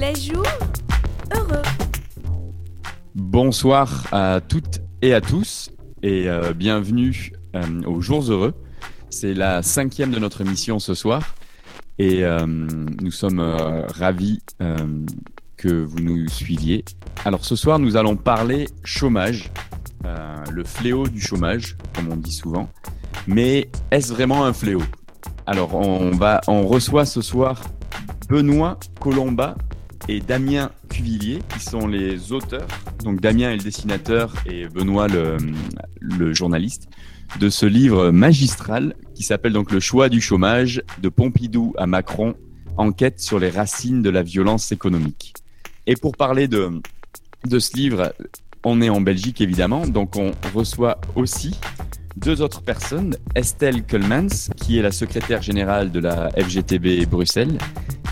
Les jours heureux. Bonsoir à toutes et à tous et euh, bienvenue euh, aux Jours Heureux. C'est la cinquième de notre émission ce soir et euh, nous sommes ravis que vous nous suiviez. Alors ce soir, nous allons parler chômage, le fléau du chômage, comme on dit souvent. Mais est-ce vraiment un fléau? Alors on va, on reçoit ce soir Benoît Colomba et Damien Cuvillier, qui sont les auteurs. Donc Damien est le dessinateur et Benoît le, le journaliste de ce livre magistral qui s'appelle donc Le choix du chômage de Pompidou à Macron, enquête sur les racines de la violence économique. Et pour parler de, de ce livre, on est en Belgique évidemment, donc on reçoit aussi deux autres personnes, Estelle Kullmans, qui est la secrétaire générale de la FGTB Bruxelles,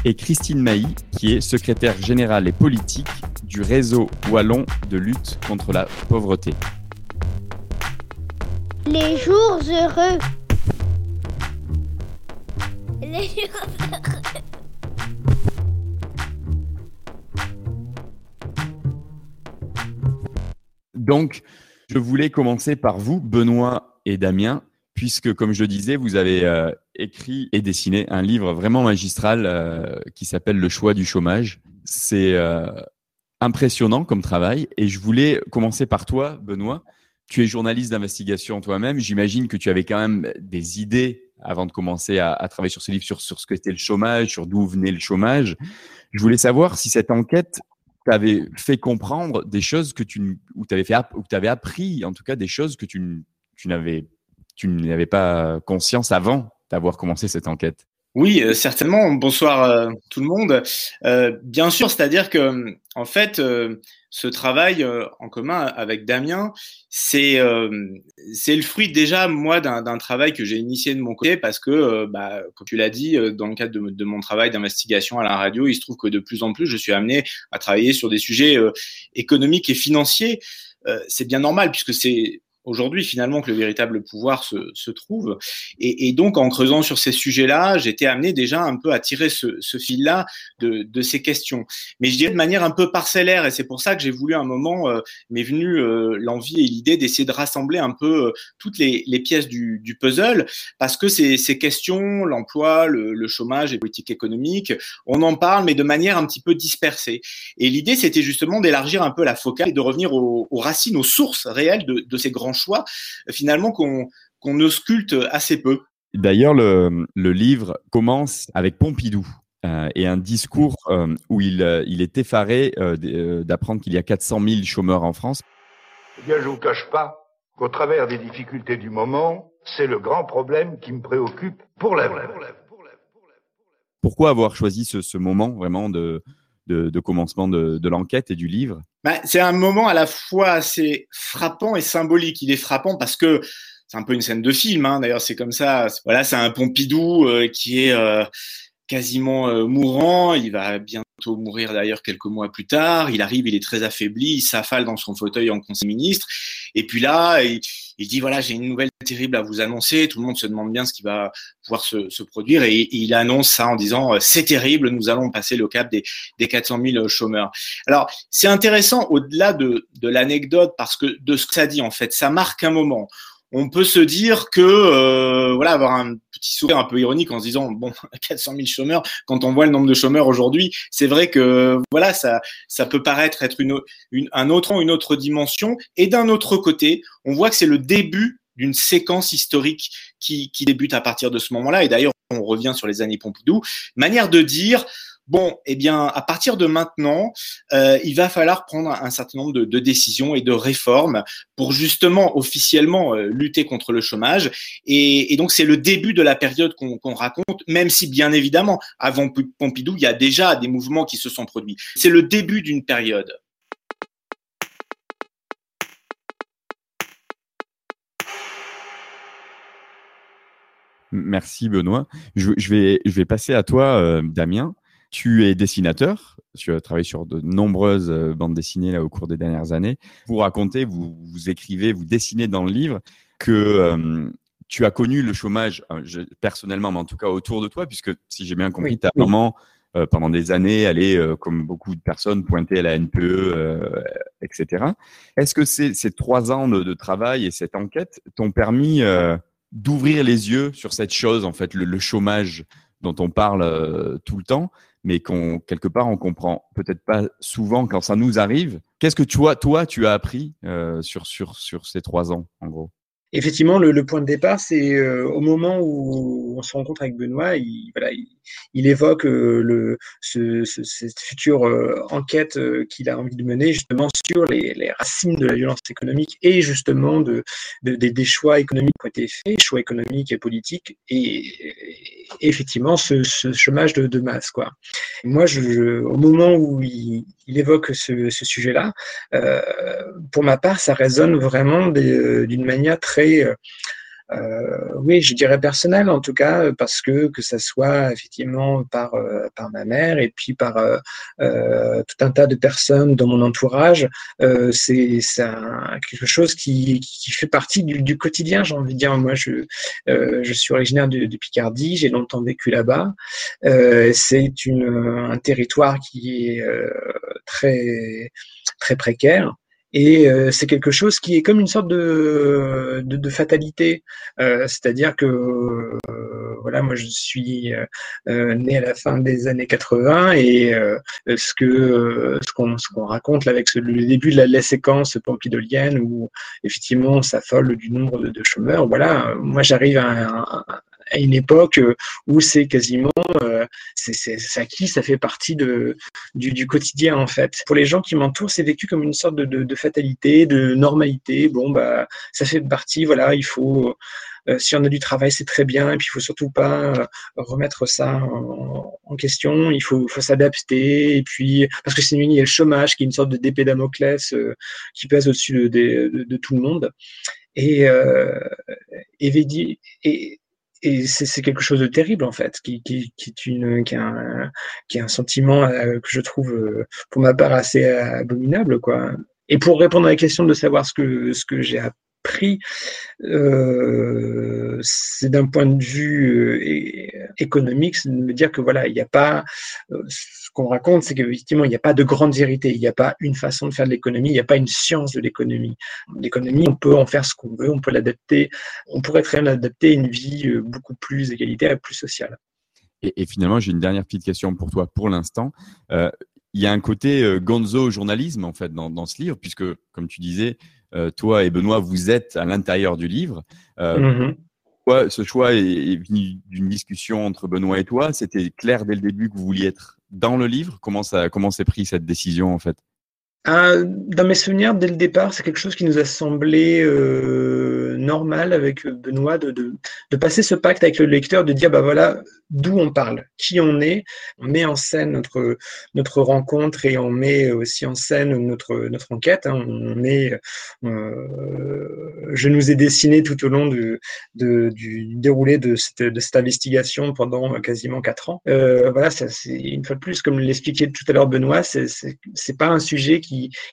et Christine Mailly, qui est secrétaire générale et politique du réseau wallon de lutte contre la pauvreté. Les jours heureux. Les jours heureux. Donc, je voulais commencer par vous, Benoît et Damien, puisque, comme je le disais, vous avez euh, écrit et dessiné un livre vraiment magistral euh, qui s'appelle Le choix du chômage. C'est euh, impressionnant comme travail. Et je voulais commencer par toi, Benoît. Tu es journaliste d'investigation toi-même. J'imagine que tu avais quand même des idées avant de commencer à, à travailler sur ce livre, sur, sur ce que c'était le chômage, sur d'où venait le chômage. Je voulais savoir si cette enquête t'avait fait comprendre des choses que tu, ou t'avais t'avais appris, en tout cas des choses que tu, tu tu n'avais pas conscience avant d'avoir commencé cette enquête. Oui, euh, certainement. Bonsoir euh, tout le monde. Euh, bien sûr, c'est-à-dire que en fait, ce travail en commun avec Damien, c'est le fruit déjà moi d'un travail que j'ai initié de mon côté parce que, bah, comme tu l'as dit, dans le cadre de, mon travail d'investigation à la radio, il se trouve que de plus en plus, je suis amené à travailler sur des sujets économiques et financiers. C'est bien normal puisque c'est aujourd'hui finalement que le véritable pouvoir se, trouve. Et, donc, en creusant sur ces sujets-là, j'étais amené déjà un peu à tirer ce, fil-là de, ces questions. Mais je dirais de manière un peu parcellaire, et c'est pour ça que j'ai voulu à un moment, euh, m'est venu euh, l'envie et l'idée d'essayer de rassembler un peu euh, toutes les, pièces du, puzzle, parce que ces, questions, l'emploi, le, chômage et politique économique, on en parle, mais de manière un petit peu dispersée. Et l'idée, c'était justement d'élargir un peu la focale et de revenir aux, aux racines, aux sources réelles de, de ces grands choix, finalement, qu'on qu'on ausculte assez peu. D'ailleurs, le, le, livre commence avec Pompidou euh, et un discours euh, où il, euh, il est effaré d'apprendre qu'il y a 400 000 chômeurs en France. Eh bien, je ne vous cache pas qu'au travers des difficultés du moment, c'est le grand problème qui me préoccupe pour l'avenir. Pourquoi avoir choisi ce, ce moment vraiment de, de, commencement de, l'enquête et du livre bah, C'est un moment à la fois assez frappant et symbolique. Il est frappant parce que c'est un peu une scène de film, hein. d'ailleurs c'est comme ça. Voilà, c'est un Pompidou euh, qui est euh, quasiment euh, mourant. Il va bientôt mourir d'ailleurs quelques mois plus tard. Il arrive, il est très affaibli, il s'affale dans son fauteuil en conseil ministre. Et puis là, il, il dit voilà, j'ai une nouvelle terrible à vous annoncer. Tout le monde se demande bien ce qui va pouvoir se, se produire et, il annonce ça en disant euh, c'est terrible, nous allons passer le cap des, des 400 000 chômeurs. Alors c'est intéressant au-delà de, de l'anecdote parce que de ce que ça dit en fait, ça marque un moment on peut se dire que euh, voilà avoir un petit sourire un peu ironique en se disant bon 400 000 chômeurs quand on voit le nombre de chômeurs aujourd'hui c'est vrai que voilà ça ça peut paraître être une, un autre une autre dimension. Et d'un autre côté on voit que c'est le début d'une séquence historique qui, qui débute à partir de ce moment-là. Et d'ailleurs on revient sur les années Pompidou. Manière de dire bon, eh bien, à partir de maintenant, euh, il va falloir prendre un certain nombre de, décisions et de réformes pour justement officiellement euh, lutter contre le chômage. Et, donc, c'est le début de la période qu'on raconte, même si bien évidemment, avant Pompidou, il y a déjà des mouvements qui se sont produits. C'est le début d'une période. Merci Benoît. Je, je, vais, je vais passer à toi, euh, Damien. Tu es dessinateur, tu as travaillé sur de nombreuses euh, bandes dessinées là, au cours des dernières années. Vous racontez, vous, vous écrivez, vous dessinez dans le livre que euh, tu as connu le chômage, je, personnellement, mais en tout cas autour de toi, puisque si j'ai bien compris, Oui, ta oui. maman, euh, pendant des années, allait, euh, comme beaucoup de personnes, pointer à la NPE, euh, etc. Est-ce que ces, ces trois ans de, de travail et cette enquête t'ont permis d'ouvrir les yeux sur cette chose, en fait, le, le chômage dont on parle tout le temps, mais qu'on quelque part on comprend peut-être pas souvent quand ça nous arrive. Qu'est-ce que toi, toi, tu as appris euh, sur sur sur ces trois ans, en gros? Effectivement, le, point de départ, c'est euh, au moment où on se rencontre avec Benoît, il, évoque euh, cette future euh, enquête qu'il a envie de mener justement sur les, racines de la violence économique et justement de, de- des, choix économiques qui ont été faits, choix économiques et politiques, et, effectivement ce, chômage de, masse. Moi, au moment où il, évoque ce, sujet-là, pour ma part, ça résonne vraiment d'une manière très, euh, euh, oui, je dirais personnelle en tout cas, parce que que ça soit effectivement par euh, par ma mère et puis par tout un tas de personnes dans mon entourage, c'est quelque chose qui fait partie du, quotidien. J'ai envie de dire, moi, je je suis originaire de, de Picardie, j'ai longtemps vécu là-bas. C'est un territoire qui est très très précaire. Et euh, c'est quelque chose qui est comme une sorte de, de, de fatalité, Euh, c'est-à-dire que euh, voilà, moi je suis euh, euh, né à la fin des années 80 et euh, ce que ce qu'on qu'on raconte là avec ce- le début de la, la séquence pompidolienne où effectivement on s'affole du nombre de, de chômeurs, voilà, moi j'arrive à, un- à une époque où c'est quasiment euh, c'est acquis, ça fait partie de du, du quotidien en fait. Pour les gens qui m'entourent, c'est vécu comme une sorte de, de, de fatalité, de normalité. Bon bah ça fait partie, voilà, il faut euh, si on a du travail, c'est très bien, et puis il faut surtout pas euh, remettre ça en, en question. Il faut, faut s'adapter, et puis parce que sinon il y a le chômage qui est une sorte de d'épée Damoclès euh, qui pèse au-dessus de, de, tout le monde. Et, euh, et, et, et c'est quelque chose de terrible en fait, qui, qui, qui est une, qui est un, qui est un sentiment euh, que je trouve, euh, pour ma part, assez euh, abominable, quoi. Et pour répondre à la question de savoir ce que ce que j'ai euh, c'est d'un point de vue euh, économique, c'est de me dire que voilà, il n'y a pas euh, ce qu'on raconte, c'est qu'effectivement, il n'y a pas de grandes vérités, il n'y a pas une façon de faire de l'économie, il n'y a pas une science de l'économie. L'économie, on peut en faire ce qu'on veut, on peut l'adapter, on pourrait très bien l'adapter à une vie beaucoup plus égalitaire et plus sociale. Et, finalement, j'ai une dernière petite question pour toi pour l'instant. Il y a un côté gonzo journalisme en fait dans, ce livre, puisque comme tu disais, toi et Benoît, vous êtes à l'intérieur du livre. Euh, Mhm. ce choix est, est venu d'une discussion entre Benoît et toi? C'était clair dès le début que vous vouliez être dans le livre? Comment ça, comment s'est pris cette décision en fait? Ah, dans mes souvenirs, dès le départ, c'est quelque chose qui nous a semblé euh, normal avec Benoît de, de, passer ce pacte avec le lecteur, de dire bah voilà d'où on parle, qui on est, on met en scène notre notre rencontre et on met aussi en scène notre notre enquête. hein. on met, euh, je nous ai dessiné tout au long de- du déroulé de cette, de cette investigation pendant quasiment quatre ans. Euh, voilà, une fois de plus, comme l'expliquait tout à l'heure Benoît, c'est pas un sujet qui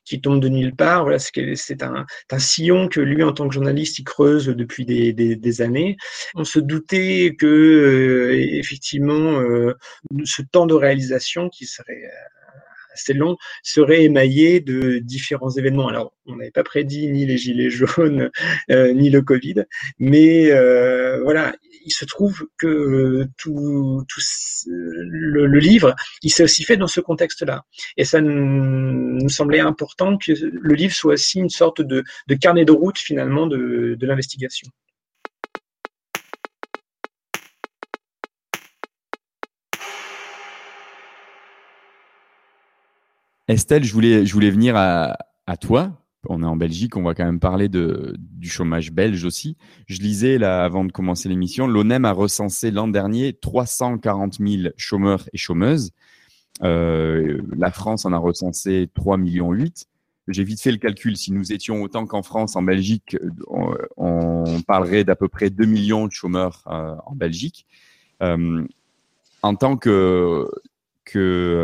qui tombe de nulle part. Voilà, c'est un, un sillon que lui, en tant que journaliste, il creuse depuis des, des, des années. On se doutait que, euh, effectivement, euh, ce temps de réalisation qui serait euh, assez long serait émaillé de différents événements. Alors, on n'avait pas prédit ni les gilets jaunes, euh, ni le Covid, mais euh, voilà, il se trouve que euh, tout, tout le, livre, il s'est aussi fait dans ce contexte-là. Et ça nous semblait important que le livre soit aussi une sorte de, carnet de route finalement de l'investigation. Estelle, je voulais, je voulais venir à, à toi. On est en Belgique, on va quand même parler de, du chômage belge aussi. Je lisais là avant de commencer l'émission, l'ONEM a recensé l'an dernier 340 000 chômeurs et chômeuses. Euh, la France en a recensé 3 millions 8. J'ai vite fait le calcul. Si nous étions autant qu'en France, en Belgique, on, on parlerait d'à peu près 2 millions de chômeurs euh, en Belgique. Euh, en tant que, que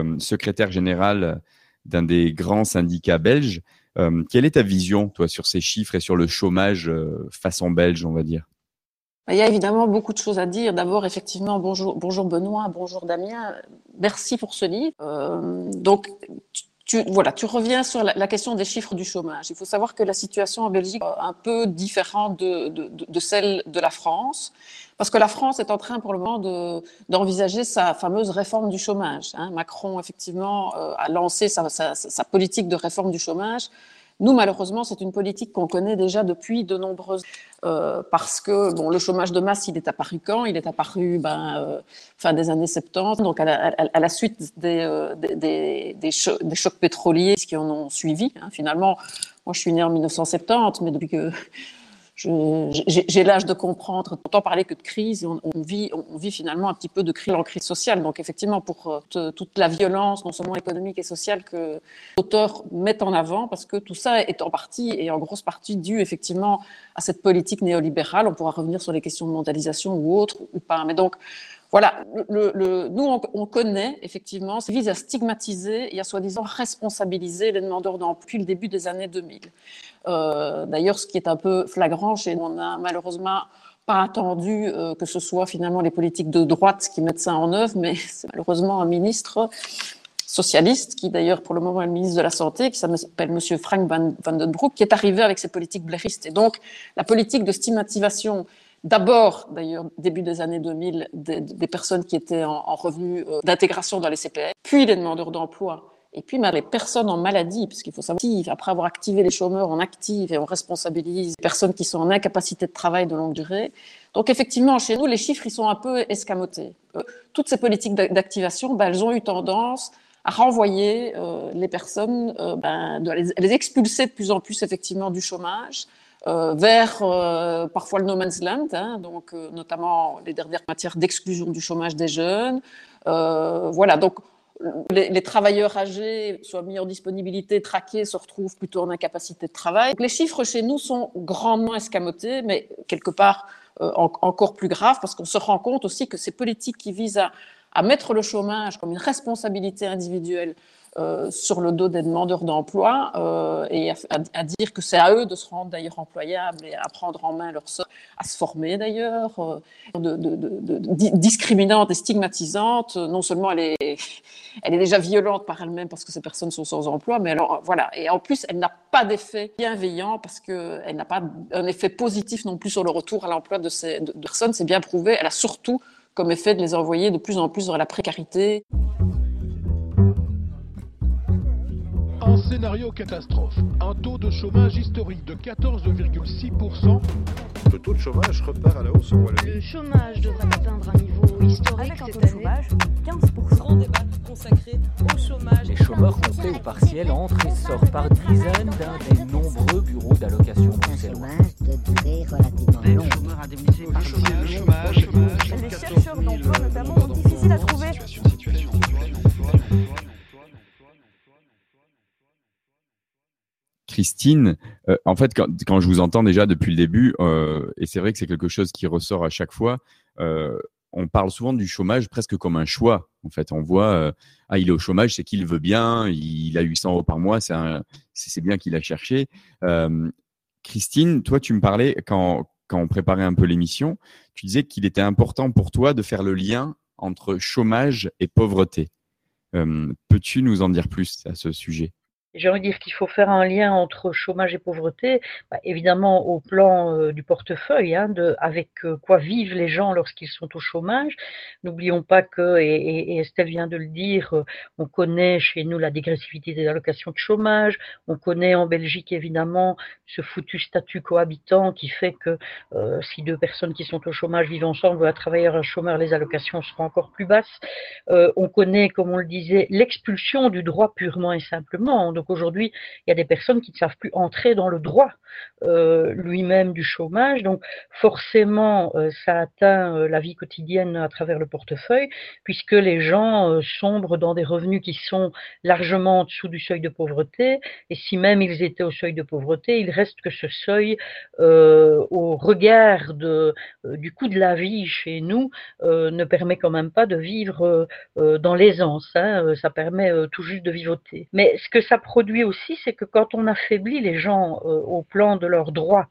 euh, secrétaire général d'un des grands syndicats belges, euh, quelle est ta vision, toi, sur ces chiffres et sur le chômage euh, façon belge, on va dire? Il y a évidemment beaucoup de choses à dire. D'abord, effectivement, bonjour, bonjour Benoît, bonjour Damien. Merci pour ce livre. Euh, donc, tu, voilà, tu reviens sur la, question des chiffres du chômage. Il faut savoir que la situation en Belgique est un peu différente de celle de la France, parce que la France est en train pour le moment d'envisager sa fameuse réforme du chômage. Hein. Macron, effectivement, euh, a lancé sa, politique de réforme du chômage. Nous, malheureusement, c'est une politique qu'on connaît déjà depuis de nombreuses euh, parce que bon, le chômage de masse, il est apparu quand? Il est apparu ben, euh, fin des années 70, donc à la, suite des, euh, des, des, cho des, chocs pétroliers qui en ont suivi. Hein. Finalement, moi, je suis né en 1970, mais depuis que j'ai l'âge de comprendre. Autant parler que de crise, on, vit, finalement un petit peu de crise en crise sociale. Donc effectivement, pour euh, toute la violence, non seulement économique et sociale, que l'auteur met en avant, parce que tout ça est en partie et en grosse partie dû effectivement à cette politique néolibérale. On pourra revenir sur les questions de mondialisation ou autres ou pas. Mais donc voilà, nous on, on, connaît effectivement, ça vise à stigmatiser et à soi-disant responsabiliser les demandeurs d'emploi depuis le début des années 2000. Euh, D'ailleurs, ce qui est un peu flagrant chez nous, on a malheureusement pas attendu euh, que ce soit finalement les politiques de droite qui mettent ça en œuvre, mais c'est malheureusement un ministre socialiste, qui d'ailleurs pour le moment est le ministre de la Santé, qui s'appelle Monsieur Frank Van, Van Den Broek, qui est arrivé avec ses politiques blairistes. Et donc, la politique de stigmatisation D'abord, d'ailleurs, début des années 2000, des, des personnes qui étaient en, en revenu euh, d'intégration dans les CPF, puis les demandeurs d'emploi, et puis les personnes en maladie, puisqu'il faut savoir, après avoir activé les chômeurs, on active et on responsabilise les personnes qui sont en incapacité de travail de longue durée. Donc effectivement, chez nous, les chiffres, ils sont un peu escamotés. Euh, toutes ces politiques d'activation, ben, elles ont eu tendance à renvoyer euh, les personnes, euh, ben, de les, expulser de plus en plus effectivement du chômage, euh, vers euh, parfois le no man's land, hein, donc notamment les dernières matières d'exclusion du chômage des jeunes. voilà, donc les, les, travailleurs âgés soient mis en disponibilité, traqués, se retrouvent plutôt en incapacité de travail. Les chiffres chez nous sont grandement escamotés, mais quelque part en, encore plus grave parce qu'on se rend compte aussi que ces politiques qui visent à, à mettre le chômage comme une responsabilité individuelle euh, sur le dos des demandeurs d'emploi euh, et à, dire que c'est à eux de se rendre d'ailleurs employables et à prendre en main leur sort, à se former d'ailleurs, euh, discriminante et stigmatisante. Non seulement elle est, elle est déjà violente par elle-même parce que ces personnes sont sans emploi, mais alors voilà. Et en plus, elle n'a pas d'effet bienveillant parce qu'elle n'a pas un effet positif non plus sur le retour à l'emploi de ces personnes. C'est bien prouvé. Elle a surtout comme effet de les envoyer de plus en plus vers la précarité. En scénario catastrophe, un taux de chômage historique de 14,6%. Le taux de chômage repart à la hausse au Le chômage devrait atteindre un niveau historique Avec un taux de chômage 15%. Grand débat consacré au chômage. Les chômeurs complets ou partiels entrent et sortent par dizaines d'un des nombreux bureaux d'allocation bruxellois. chômage de durée relativement longue. Les chômeurs indemnisés par chômage, chômage, chômage, Les chercheurs d'emploi notamment ont difficile à trouver. Christine, euh, en fait, quand, je vous entends déjà depuis le début, euh, et c'est vrai que c'est quelque chose qui ressort à chaque fois, euh, on parle souvent du chômage presque comme un choix. En fait, on voit, ah, il est au chômage, c'est qu'il veut bien, il, a 800 euros par mois, c'est bien qu'il a cherché. Christine, toi, tu me parlais quand, quand on préparait un peu l'émission, tu disais qu'il était important pour toi de faire le lien entre chômage et pauvreté. Peux-tu nous en dire plus à ce sujet? J'ai envie de dire qu'il faut faire un lien entre chômage et pauvreté, bah, évidemment au plan euh, du portefeuille, hein, avec euh, quoi vivent les gens lorsqu'ils sont au chômage. N'oublions pas que, et, et, Estelle vient de le dire, euh, on connaît chez nous la dégressivité des allocations de chômage, on connaît en Belgique évidemment ce foutu statut cohabitant qui fait que si deux personnes qui sont au chômage vivent ensemble, un travailleur un chômeur, les allocations seront encore plus basses. on connaît, comme on le disait, l'expulsion du droit purement et simplement. Aujourd'hui, il y a des personnes qui ne savent plus entrer dans le droit euh, lui-même du chômage. Donc forcément, euh, ça atteint euh, la vie quotidienne à travers le portefeuille, puisque les gens sombrent dans des revenus qui sont largement en dessous du seuil de pauvreté. Et si même ils étaient au seuil de pauvreté, il reste que ce seuil, au regard du coût de la vie chez nous, ne permet quand même pas de vivre dans l'aisance. Hein. ça permet tout juste de vivoter. Mais ce que ça produit aussi, c'est que quand on affaiblit les gens euh, au plan de leurs droits,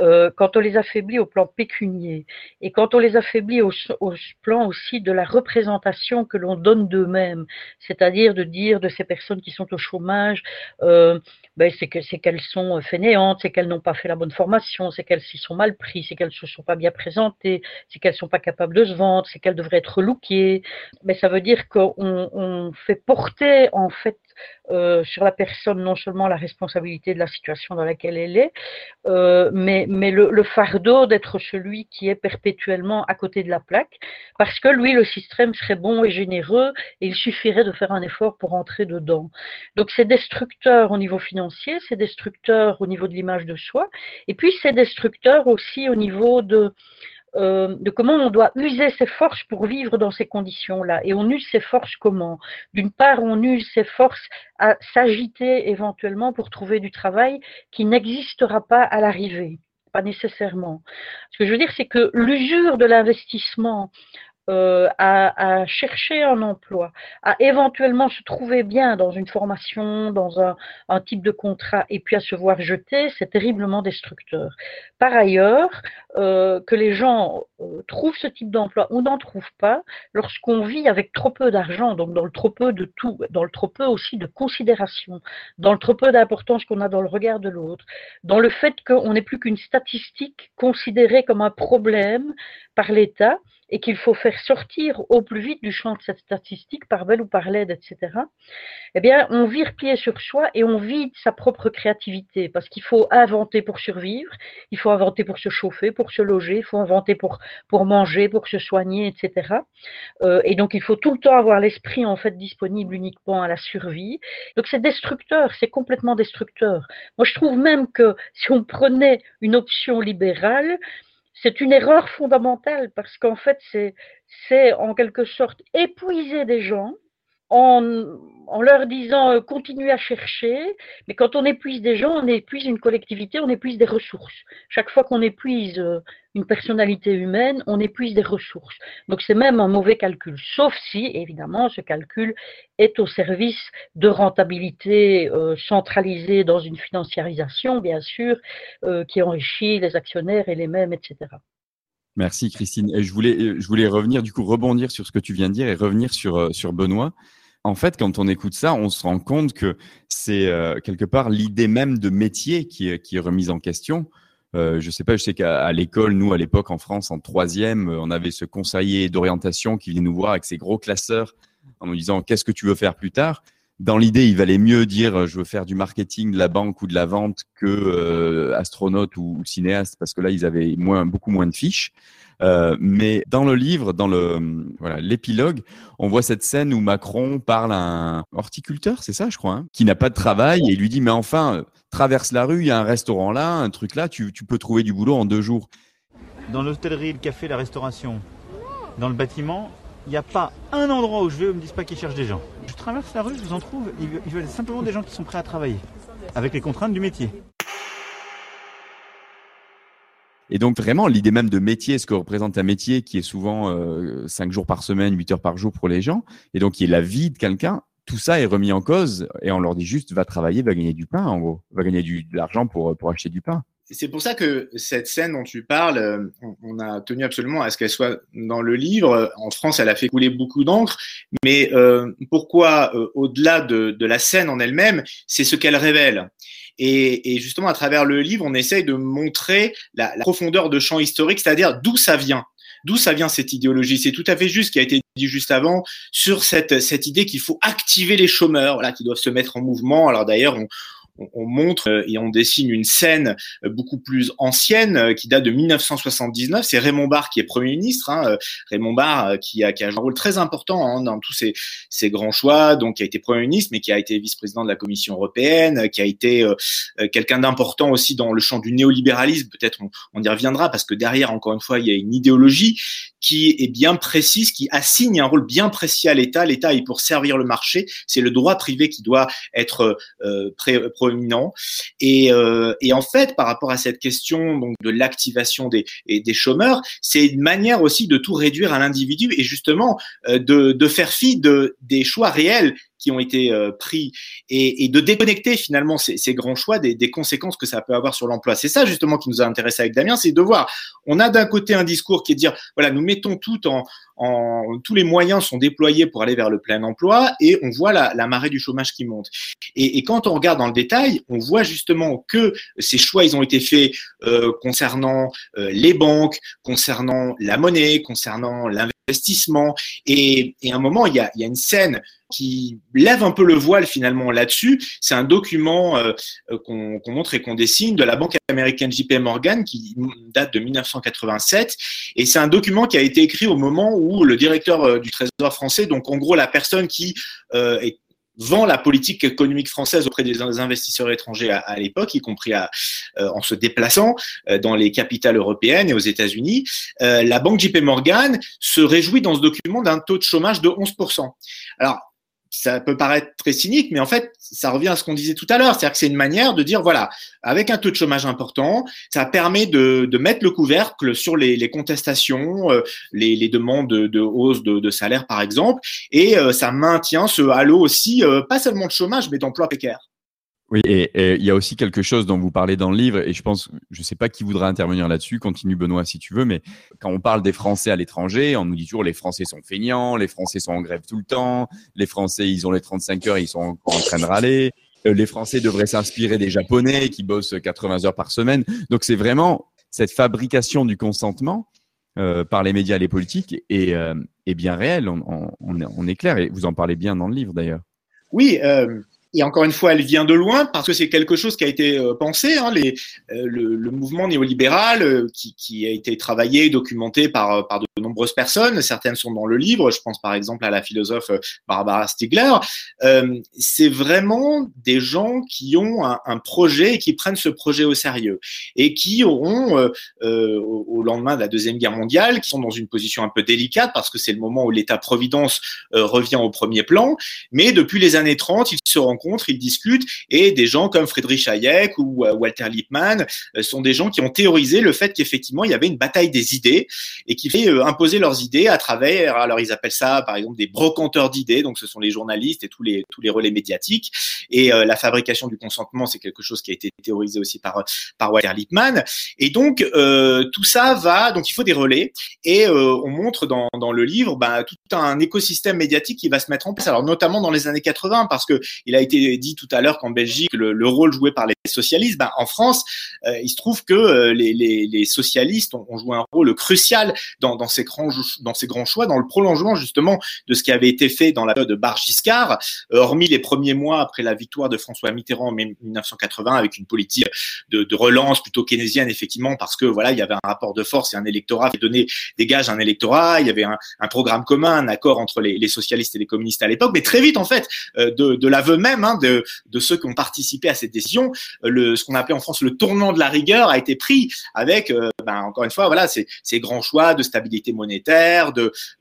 euh, quand on les affaiblit au plan pécunier, et quand on les affaiblit au, plan aussi de la représentation que l'on donne d'eux-mêmes, c'est-à-dire de dire de ces personnes qui sont au chômage, euh, ben c'est qu'elles sont fainéantes, c'est qu'elles n'ont pas fait la bonne formation, c'est qu'elles s'y sont mal prises, c'est qu'elles ne se sont pas bien présentées, c'est qu'elles ne sont pas capables de se vendre, c'est qu'elles devraient être lookées. Mais ça veut dire qu'on on fait porter en fait euh, sur la personne non seulement la responsabilité de la situation dans laquelle elle est, euh, mais, mais le, le fardeau d'être celui qui est perpétuellement à côté de la plaque, parce que lui, le système serait bon et généreux, et il suffirait de faire un effort pour entrer dedans. Donc c'est destructeur au niveau financier, c'est destructeur au niveau de l'image de soi, et puis c'est destructeur aussi au niveau de euh, de comment on doit user ses forces pour vivre dans ces conditions-là. Et on use ses forces comment? D'une part, on use ses forces à s'agiter éventuellement pour trouver du travail qui n'existera pas à l'arrivée pas nécessairement. Ce que je veux dire, c'est que l'usure de l'investissement euh, à, chercher un emploi, à éventuellement se trouver bien dans une formation, dans un, un, type de contrat, et puis à se voir jeter, c'est terriblement destructeur. Par ailleurs, euh, que les gens euh, trouvent ce type d'emploi ou n'en trouvent pas, lorsqu'on vit avec trop peu d'argent, donc dans le trop peu de tout, dans le trop peu aussi de considération, dans le trop peu d'importance qu'on a dans le regard de l'autre, dans le fait qu'on n'est plus qu'une statistique considérée comme un problème par l'État, et qu'il faut faire sortir au plus vite du champ de cette statistique, par belle ou par laide, etc., eh bien, on vire pied sur soi et on vide sa propre créativité, parce qu'il faut inventer pour survivre, il faut inventer pour se chauffer, pour se loger, il faut inventer pour, pour manger, pour se soigner, etc. Euh, et donc, il faut tout le temps avoir l'esprit, en fait, disponible uniquement à la survie. Donc, c'est destructeur, c'est complètement destructeur. Moi, je trouve même que si on prenait une option libérale, c'est une erreur fondamentale parce qu'en fait, c'est en quelque sorte épuiser des gens en, leur disant euh, continuez à chercher, mais quand on épuise des gens, on épuise une collectivité, on épuise des ressources. Chaque fois qu'on épuise euh, une personnalité humaine, on épuise des ressources. Donc c'est même un mauvais calcul, sauf si, évidemment, ce calcul est au service de rentabilité euh, centralisée dans une financiarisation, bien sûr, qui enrichit les actionnaires et les mêmes, etc. Merci Christine. Et je voulais, je voulais revenir, du coup, rebondir sur ce que tu viens de dire et revenir sur, sur Benoît en fait, quand on écoute ça, on se rend compte que c'est euh, quelque part l'idée même de métier qui est, qui est remise en question. Euh, je sais pas, je sais qu'à l'école, nous, à l'époque, en France, en troisième, on avait ce conseiller d'orientation qui venait nous voir avec ses gros classeurs en nous disant qu'est-ce que tu veux faire plus tard? Dans l'idée, il valait mieux dire je veux faire du marketing, de la banque ou de la vente que euh, astronaute ou, cinéaste parce que là, ils avaient beaucoup moins de fiches. Euh, mais dans le livre, dans le voilà l'épilogue, on voit cette scène où Macron parle à un horticulteur, c'est ça, je crois, hein, qui n'a pas de travail et il lui dit mais enfin traverse la rue, il y a un restaurant là, un truc là, tu, tu peux trouver du boulot en deux jours. Dans l'hôtellerie, le café, la restauration, dans le bâtiment, il n'y a pas un endroit où je vais où me disent pas qu'ils cherchent des gens. Je traverse la rue, je vous en trouve, ils veulent simplement des gens qui sont prêts à travailler, avec les contraintes du métier. Et donc vraiment, l'idée même de métier, ce que représente un métier qui est souvent euh, 5 jours par semaine, 8 heures par jour pour les gens, et donc qui est la vie de quelqu'un, tout ça est remis en cause et on leur dit juste va travailler, va gagner du pain en gros, va gagner du, de l'argent pour, pour acheter du pain. C'est pour ça que cette scène dont tu parles, euh, on, a tenu absolument à ce qu'elle soit dans le livre. En France, elle a fait couler beaucoup d'encre, mais euh, pourquoi, euh, au-delà de, de, la scène en elle-même, c'est ce qu'elle révèle? Et, et, justement, à travers le livre, on essaye de montrer la, la profondeur de champ historique, c'est-à-dire d'où ça vient. D'où ça vient cette idéologie? C'est tout à fait juste ce qui a été dit juste avant sur cette, cette idée qu'il faut activer les chômeurs, voilà, qui doivent se mettre en mouvement. Alors d'ailleurs, on, on, montre euh, et on dessine une scène euh, beaucoup plus ancienne euh, qui date de 1979. C'est Raymond Barre qui est Premier ministre. Hein, Raymond Barre qui a, qui a un rôle très important hein, dans tous ces, ces, grands choix, donc qui a été Premier ministre, mais qui a été vice-président de la Commission européenne, qui a été quelqu'un d'important aussi dans le champ du néolibéralisme. Peut-être on, on, y reviendra parce que derrière, encore une fois, il y a une idéologie qui est bien précise, qui assigne un rôle bien précis à l'État. L'État est pour servir le marché. C'est le droit privé qui doit être euh, pré, Et, euh, et, en fait, par rapport à cette question donc de l'activation des, des chômeurs, c'est une manière aussi de tout réduire à l'individu et justement euh, de, de faire fi de, des choix réels qui ont été euh, pris et, de déconnecter finalement ces, grands choix des, conséquences que ça peut avoir sur l'emploi. C'est ça justement qui nous a intéressé avec Damien, c'est de voir, on a d'un côté un discours qui est de dire, voilà, nous mettons tout en, tous les moyens sont déployés pour aller vers le plein emploi et on voit la, marée du chômage qui monte. Et, et, quand on regarde dans le détail, on voit justement que ces choix, ils ont été faits euh, concernant euh, les banques, concernant la monnaie, concernant l'investissement. Et, et, à un moment, il y a, il y a une scène qui lève un peu le voile finalement là-dessus. C'est un document euh, qu'on qu montre et qu'on dessine de la banque américaine JP Morgan qui date de 1987. Et c'est un document qui a été écrit au moment où le directeur euh, du Trésor français, donc en gros la personne qui euh, vend la politique économique française auprès des investisseurs étrangers à, l'époque, y compris euh, en se déplaçant euh, dans les capitales européennes et aux États-Unis. Euh, la banque JP Morgan se réjouit dans ce document d'un taux de chômage de 11%. Alors, ça peut paraître très cynique, mais en fait, ça revient à ce qu'on disait tout à l'heure. C'est-à-dire que c'est une manière de dire, voilà, avec un taux de chômage important, ça permet de, de mettre le couvercle sur les, contestations, euh, les, demandes de, hausse de, de, salaire, par exemple, et euh, ça maintient ce halo aussi, euh, pas seulement de chômage, mais d'emploi précaire. Oui, et, il y a aussi quelque chose dont vous parlez dans le livre, et je pense, je ne sais pas qui voudra intervenir là-dessus, continue Benoît si tu veux, mais quand on parle des Français à l'étranger, on nous dit toujours les Français sont feignants, les Français sont en grève tout le temps, les Français ils ont les 35 heures, ils sont en, train de râler, euh, les Français devraient s'inspirer des Japonais qui bossent 80 heures par semaine. Donc c'est vraiment cette fabrication du consentement euh, par les médias et les politiques est, euh, est bien réelle, on, on, on, est clair, et vous en parlez bien dans le livre d'ailleurs. Oui, euh, et encore une fois, elle vient de loin parce que c'est quelque chose qui a été euh, pensé. Hein, les, euh, le, le, mouvement néolibéral euh, qui, qui, a été travaillé, documenté par, par de nombreuses personnes. Certaines sont dans le livre. Je pense par exemple à la philosophe Barbara Stiegler. Euh, c'est vraiment des gens qui ont un, un, projet et qui prennent ce projet au sérieux et qui auront, euh, au, au, lendemain de la deuxième guerre mondiale, qui sont dans une position un peu délicate parce que c'est le moment où l'État-providence revient au premier plan. Mais depuis les années 30, ils se rendent rencontrent, ils discutent, et des gens comme Friedrich Hayek ou euh, Walter Lippmann euh, sont des gens qui ont théorisé le fait qu'effectivement il y avait une bataille des idées et qui fait euh, imposer leurs idées à travers, alors ils appellent ça par exemple des brocanteurs d'idées, donc ce sont les journalistes et tous les tous les relais médiatiques, et la fabrication du consentement c'est quelque chose qui a été théorisé aussi par par Walter Lippmann, et donc tout ça va, donc il faut des relais, et on montre dans, dans le livre bah, tout un écosystème médiatique qui va se mettre en place, alors notamment dans les années 80 parce que il a été dit tout à l'heure qu'en Belgique, le, le, rôle joué par les socialistes, ben, en France, euh, il se trouve que euh, les, socialistes ont, joué un rôle crucial dans, ces grands, dans ces grands choix, dans le prolongement justement de ce qui avait été fait dans la période de Bar-Giscard, euh, hormis les premiers mois après la victoire de François Mitterrand en 1980 avec une politique de, relance plutôt keynésienne, effectivement, parce que voilà, il y avait un rapport de force et un électorat qui donnait des gages à un électorat, il y avait un, programme commun, un accord entre les, les, socialistes et les communistes à l'époque, mais très vite, en fait, de, de l'aveu même hein, de, ceux qui ont participé à cette décision, le, ce qu'on appelait en France le tournant de la rigueur a été pris avec, euh, ben, encore une fois, voilà, ces, grands choix de stabilité monétaire,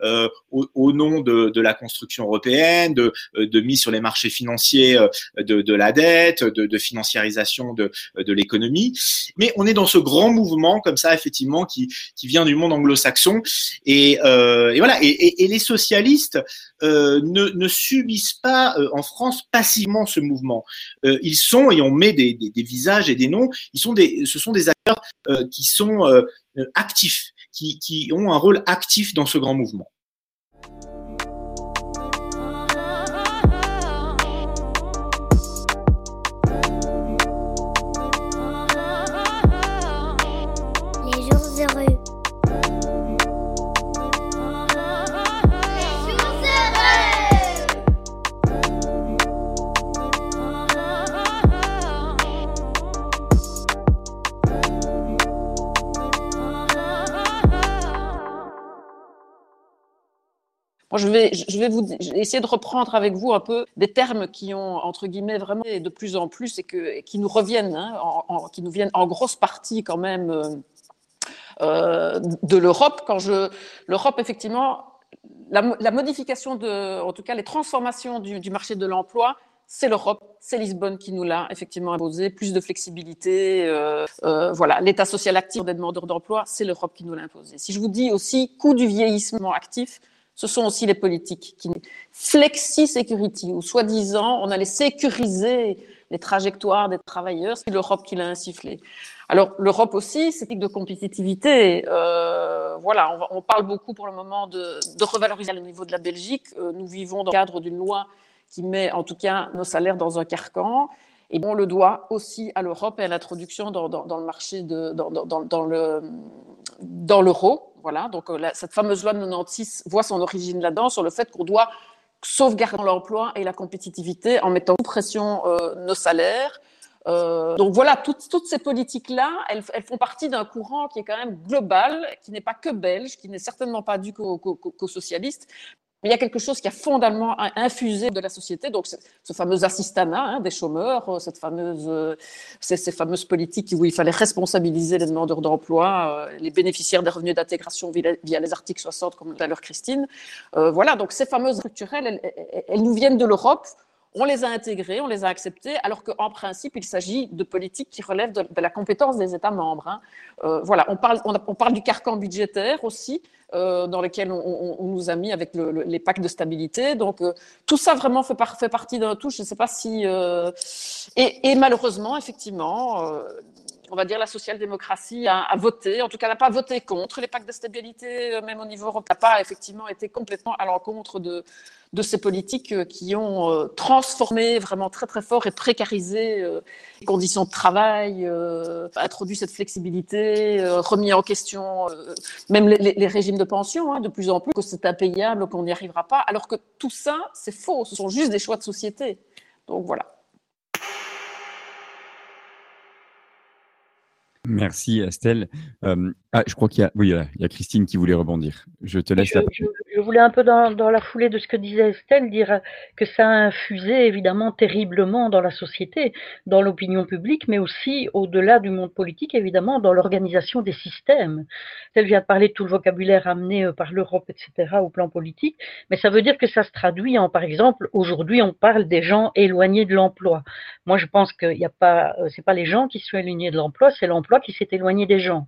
euh, au, nom de, la construction européenne, de, mise sur les marchés financiers euh, de, la dette, de, financiarisation de, l'économie. Mais on est dans ce grand mouvement comme ça, effectivement, qui, vient du monde anglo-saxon. Et, voilà. Et, les socialistes ne, ne subissent pas en France passivement ce mouvement. Euh, ils sont, et on met des, visages et des noms, ils sont des, ce sont des acteurs euh, qui sont euh, actifs, qui ont un rôle actif dans ce grand mouvement. Je vais, essayer de reprendre avec vous un peu des termes qui ont, entre guillemets, vraiment de plus en plus et qui nous reviennent, hein, qui nous viennent en grosse partie quand même euh, euh, de l'Europe. L'Europe, effectivement, la, modification de, en tout cas, les transformations du, marché de l'emploi, c'est l'Europe, c'est Lisbonne qui nous l'a effectivement imposé, plus de flexibilité, euh, voilà, l'état social actif des demandeurs d'emploi, c'est l'Europe qui nous l'a imposé. Si je vous dis aussi coût du vieillissement actif, ce sont aussi les politiques qui flexi-security, où soi-disant on allait sécuriser les trajectoires des travailleurs, c'est l'Europe qui l'a insufflé. Alors l'Europe aussi, c'est de compétitivité. Euh, voilà, on, on, parle beaucoup pour le moment de, de revaloriser au niveau de la Belgique. Euh, nous vivons dans le cadre d'une loi qui met en tout cas nos salaires dans un carcan. Et on le doit aussi à l'Europe et à l'introduction dans, le marché de, dans, dans dans l'euro. Voilà, donc euh, cette fameuse loi de 96 voit son origine là-dedans, sur le fait qu'on doit sauvegarder l'emploi et la compétitivité en mettant sous pression euh, nos salaires. Euh, donc voilà, toutes, ces politiques-là, elles, font partie d'un courant qui est quand même global, qui n'est pas que belge, qui n'est certainement pas dû qu'aux qu qu socialistes, mais il y a quelque chose qui a fondamentalement infusé de la société, donc ce fameux assistanat hein, des chômeurs, cette fameuse, euh, ces, fameuses politiques où il fallait responsabiliser les demandeurs d'emploi, euh, les bénéficiaires des revenus d'intégration via, les articles 60, comme tout à Christine. Euh, voilà, donc ces fameuses structurelles, elles, nous viennent de l'Europe. On les a intégrées, on les a acceptées, alors qu'en principe, il s'agit de politiques qui relèvent de, la compétence des États membres. Hein. Euh, voilà, on, parle du carcan budgétaire aussi, euh, dans lequel on, nous a mis avec le, le, les pactes de stabilité. Donc, euh, tout ça vraiment fait, par, fait partie d'un tout. Je ne sais pas si. Euh, et, malheureusement, effectivement, on va dire la social-démocratie a, voté, en tout cas n'a pas voté contre les pactes de stabilité, euh, même au niveau européen, n'a pas effectivement été complètement à l'encontre de, ces politiques euh, qui ont euh, transformé vraiment très très fort et précarisé les conditions de travail, introduit cette flexibilité, remis en question même les, régimes de pension hein, de plus en plus, que c'est impayable, qu'on n'y arrivera pas, alors que tout ça, c'est faux, ce sont juste des choix de société. Donc voilà. Merci Estelle. Ah, je crois qu'il y a, oui, il y a Christine qui voulait rebondir. Je te laisse je, la je, je, voulais un peu dans, dans, la foulée de ce que disait Estelle dire que ça a infusé évidemment terriblement dans la société, dans l'opinion publique, mais aussi au-delà du monde politique, évidemment, dans l'organisation des systèmes. Elle vient de parler de tout le vocabulaire amené euh, par l'Europe, etc., au plan politique, mais ça veut dire que ça se traduit en, par exemple, aujourd'hui, on parle des gens éloignés de l'emploi. Moi, je pense qu'il n'y a pas, euh, c'est pas les gens qui sont éloignés de l'emploi, c'est l'emploi qui s'est éloigné des gens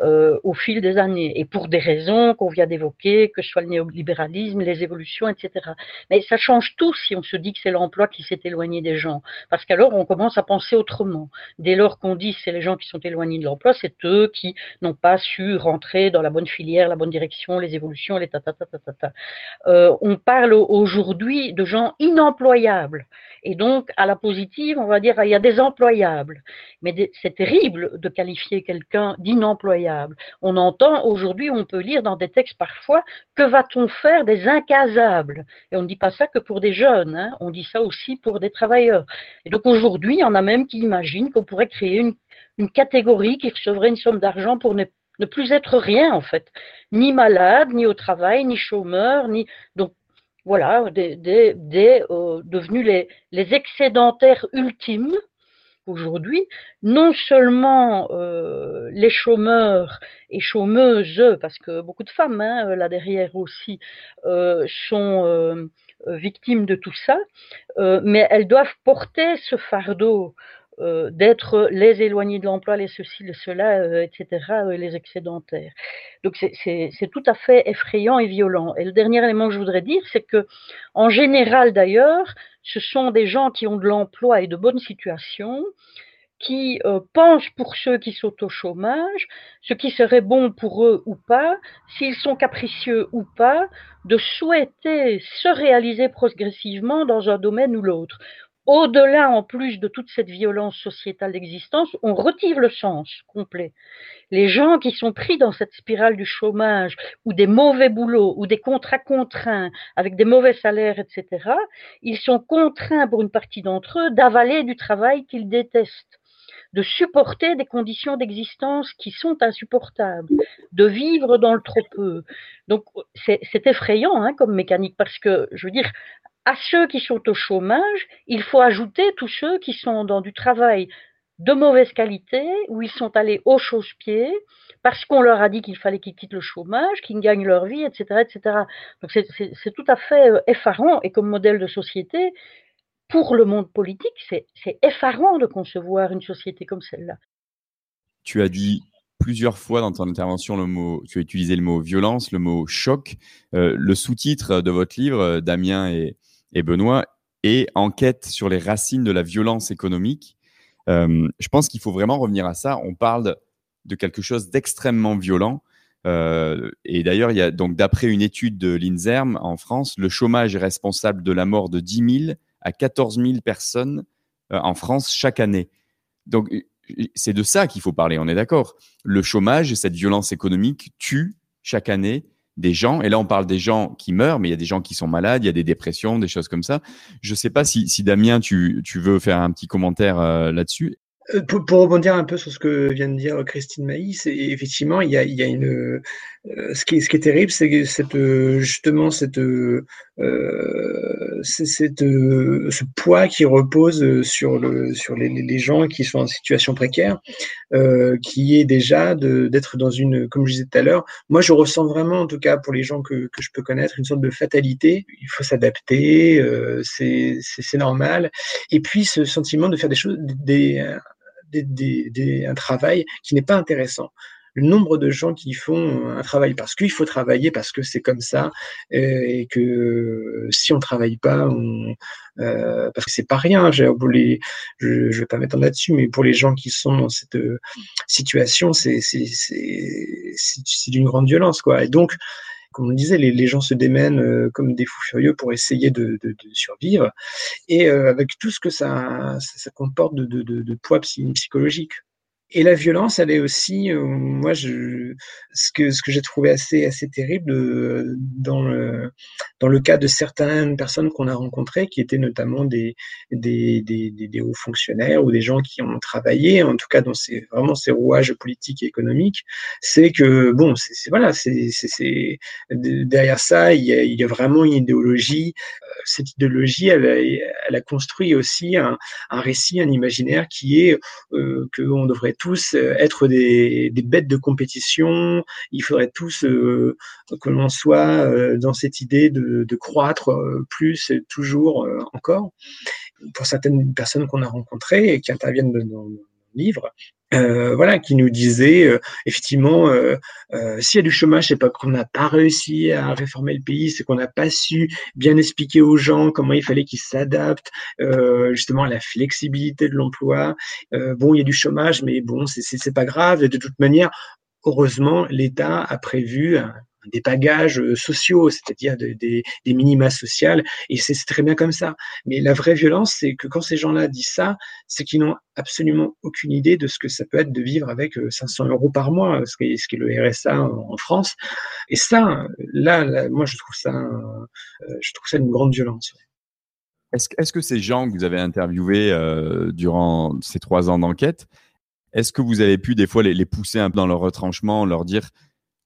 euh, au fil des années, et pour des raisons qu'on vient d'évoquer, que ce soit le néolibéralisme, les évolutions, etc. Mais ça change tout si on se dit que c'est l'emploi qui s'est éloigné des gens, parce qu'alors on commence à penser autrement. Dès lors qu'on dit que c'est les gens qui sont éloignés de l'emploi, c'est eux qui n'ont pas su rentrer dans la bonne filière, la bonne direction, les évolutions, les ta. Euh, on parle aujourd'hui de gens inemployables. Et donc, à la positive, on va dire, il y a des employables. Mais c'est terrible de qualifier quelqu'un d'inemployable. On entend aujourd'hui, on peut lire dans des textes parfois, que va-t-on faire des incasables Et on ne dit pas ça que pour des jeunes, hein, on dit ça aussi pour des travailleurs. Et donc aujourd'hui, il y en a même qui imaginent qu'on pourrait créer une, catégorie qui recevrait une somme d'argent pour ne plus être rien en fait, ni malade, ni au travail, ni chômeur, ni donc voilà, des, euh, devenus les excédentaires ultimes aujourd'hui, non seulement euh, les chômeurs et chômeuses, parce que beaucoup de femmes hein, là derrière aussi euh, sont euh, victimes de tout ça, euh, mais elles doivent porter ce fardeau euh, d'être les éloignés de l'emploi, les ceci, les cela, euh, etc., euh, les excédentaires. Donc c'est tout à fait effrayant et violent. Et le dernier élément que je voudrais dire, c'est que en général d'ailleurs, ce sont des gens qui ont de l'emploi et de bonnes situations, qui pensent pour ceux qui sont au chômage, ce qui serait bon pour eux ou pas, s'ils sont capricieux ou pas, de souhaiter se réaliser progressivement dans un domaine ou l'autre. Au-delà, en plus de toute cette violence sociétale d'existence, on retire le sens complet. Les gens qui sont pris dans cette spirale du chômage ou des mauvais boulots ou des contrats contraints avec des mauvais salaires, etc., ils sont contraints pour une partie d'entre eux d'avaler du travail qu'ils détestent de supporter des conditions d'existence qui sont insupportables, de vivre dans le trop peu. Donc c'est effrayant hein, comme mécanique parce que, je veux dire, à ceux qui sont au chômage, il faut ajouter tous ceux qui sont dans du travail de mauvaise qualité, où ils sont allés au chausse-pied, parce qu'on leur a dit qu'il fallait qu'ils quittent le chômage, qu'ils gagnent leur vie, etc. etc. Donc c'est tout à fait euh, effarant, et comme modèle de société, pour le monde politique, c'est effarant de concevoir une société comme celle-là. Tu as dit plusieurs fois dans ton intervention le mot, tu as utilisé le mot violence, le mot choc. Euh, le sous-titre de votre livre, euh, Damien et, Benoît, est Enquête sur les racines de la violence économique. Euh, je pense qu'il faut vraiment revenir à ça. On parle de quelque chose d'extrêmement violent. et d'ailleurs, il y a donc d'après une étude de l'Inserm en France, le chômage est responsable de la mort de 10 000 à 14 000 personnes euh, en France chaque année. Donc, c'est de ça qu'il faut parler, on est d'accord. Le chômage et cette violence économique tuent chaque année des gens. Et là, on parle des gens qui meurent, mais il y a des gens qui sont malades, il y a des dépressions, des choses comme ça. Je ne sais pas si, Damien, tu, veux faire un petit commentaire euh, là-dessus. Euh, pour, rebondir un peu sur ce que vient de dire Christine Maïs, effectivement, il y a, il y a une. ce, qui, ce qui est terrible, c'est cette, justement cette euh, c'est euh, ce poids qui repose sur, le, sur les, les, gens qui sont en situation précaire, euh, qui est déjà d'être dans une, comme je disais tout à l'heure, moi je ressens vraiment, en tout cas pour les gens que, que je peux connaître, une sorte de fatalité. Il faut s'adapter, euh, c'est normal. Et puis ce sentiment de faire des choses, des, un travail qui n'est pas intéressant le nombre de gens qui font un travail parce qu'il faut travailler, parce que c'est comme ça, euh, et que si on travaille pas, euh, parce que c'est pas rien. je ne vais pas mettre là-dessus, mais pour les gens qui sont dans cette euh, situation, c'est d'une grande violence, quoi. Et donc, comme on disait, les, gens se démènent comme des fous furieux pour essayer de, survivre, et avec tout ce que ça comporte de, de poids psychologique. Et la violence, elle est aussi, euh, moi, ce que, j'ai trouvé assez, assez terrible euh, dans, le, dans le cas de certaines personnes qu'on a rencontrées, qui étaient notamment des, des, hauts fonctionnaires ou des gens qui ont travaillé, en tout cas dans ces, vraiment ces rouages politiques et économiques, c'est que, bon, c'est voilà, c'est derrière ça, il y, a, vraiment une idéologie. Euh, cette idéologie, elle, elle a construit aussi un, un récit, un imaginaire qui est euh, qu'on devrait tous euh, être des, bêtes de compétition, il faudrait tous euh, que l'on soit euh, dans cette idée de, croître plus toujours encore. Pour certaines personnes qu'on a rencontrées et qui interviennent dans, le livre, voilà, qui nous disait effectivement, s'il y a du chômage, c'est pas qu'on n'a pas réussi à réformer le pays, c'est qu'on n'a pas su bien expliquer aux gens comment il fallait qu'ils s'adaptent, justement à la flexibilité de l'emploi. bon, il y a du chômage, mais bon, c'est pas grave. Et de toute manière, heureusement, l'État a prévu des bagages euh, sociaux, c'est-à-dire des, minima sociales, et c'est très bien comme ça. Mais la vraie violence, c'est que quand ces gens-là disent ça, c'est qu'ils n'ont absolument aucune idée de ce que ça peut être de vivre avec 500 euh, euros par mois, ce qui est, ce qui est le RSA en, France. Et ça, là, moi, je trouve ça, euh, je trouve ça une grande violence. Est-ce que ces gens que vous avez interviewés durant ces trois ans d'enquête, est-ce que vous avez pu des fois les, les, pousser un peu dans leur retranchement, leur dire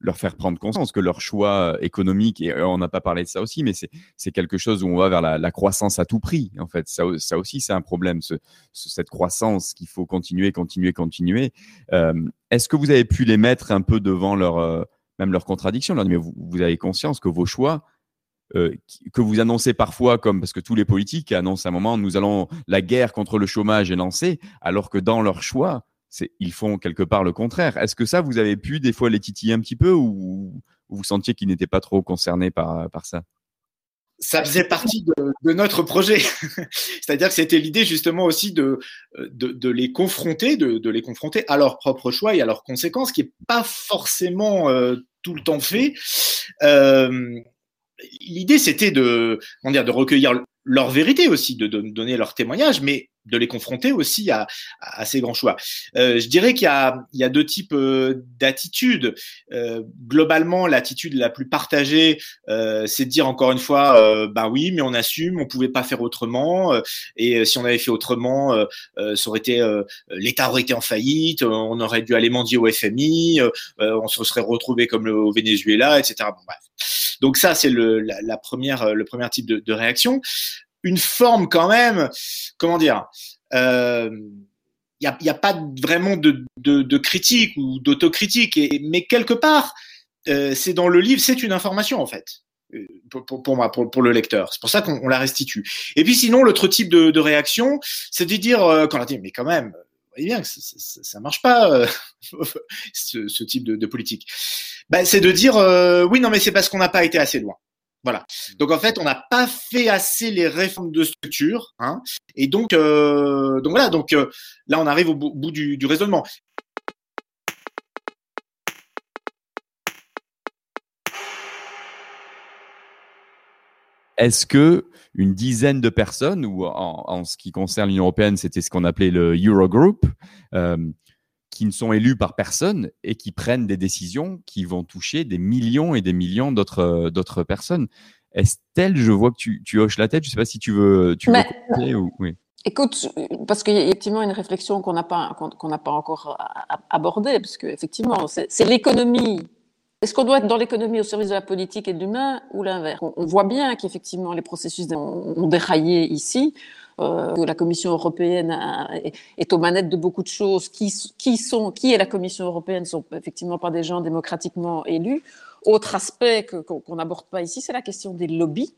leur faire prendre conscience que leur choix euh, économique, et euh, on n'a pas parlé de ça aussi, mais c'est quelque chose où on va vers la, croissance à tout prix. En fait, ça, ça aussi, c'est un problème, ce, cette croissance qu'il faut continuer, continuer, continuer. Euh, est-ce que vous avez pu les mettre un peu devant leur, même leur contradiction leur mais vous, vous, avez conscience que vos choix euh, que vous annoncez parfois comme parce que tous les politiques annoncent à un moment nous allons la guerre contre le chômage est lancée, alors que dans leur choix, ils font quelque part le contraire. Est-ce que ça, vous avez pu des fois les titiller un petit peu ou, vous sentiez qu'ils n'étaient pas trop concernés par, par ça? Ça faisait partie de, notre projet. C'est-à-dire que c'était l'idée justement aussi de, de, les confronter, de, les confronter à leurs propres choix et à leurs conséquences, qui n'est pas forcément euh, tout le temps fait. Euh, l'idée, c'était de, dire, de recueillir leur vérité aussi, de, donner leur témoignage, mais de les confronter aussi à, à ces grands choix. Euh, je dirais qu'il y y a deux types euh, d'attitudes. Euh, globalement, l'attitude la plus partagée, euh, c'est de dire encore une fois, bah oui, mais on assume, on pouvait pas faire autrement, euh, et si on avait fait autrement, ça aurait été, l'État aurait été en faillite, on aurait dû aller mendier au FMI, on se serait retrouvé comme le, au Venezuela, etc. Bon, bref. Donc ça, c'est le, la, la, première, le premier type de, de réaction une forme quand même, comment dire, il euh, n'y a, y a, pas vraiment de, de, de critique ou d'autocritique, mais quelque part, euh, c'est dans le livre, c'est une information en fait. Euh, pour, pour, moi, pour, pour, le lecteur. C'est pour ça qu'on la restitue. Et puis sinon, l'autre type de, de réaction, c'est de dire, euh, quand on dit, mais quand même, voyez bien ça, ça marche pas, euh, ce, type de, politique. Ben, c'est de dire, oui, non, mais c'est parce qu'on n'a pas été assez loin. Voilà. Donc en fait, on n'a pas fait assez les réformes de structure, hein, et donc, euh, donc voilà. Donc euh, là, on arrive au bout, du, raisonnement. Est-ce que une dizaine de personnes, ou en, en ce qui concerne l'Union européenne, c'était ce qu'on appelait le Eurogroup, euh, qui ne sont élus par personne et qui prennent des décisions qui vont toucher des millions et des millions d'autres euh, d'autres personnes? Estelle, je vois que tu, tu hoches la tête. Je ne sais pas si tu veux, tu veux ou oui. Écoute, parce qu'il y a effectivement une réflexion qu'on n'a pas qu'on n'a pas encore abordée, parce que effectivement, c'est l'économie. Est-ce qu'on doit être dans l'économie au service de la politique et de l'humain ou l'inverse? On, voit bien qu'effectivement les processus ont déraillé ici euh, que la Commission européenne est aux manettes de beaucoup de choses. Qui, sont, qui est la Commission européenne sont effectivement pas des gens démocratiquement élus. Autre aspect qu'on n'aborde pas ici, c'est la question des lobbies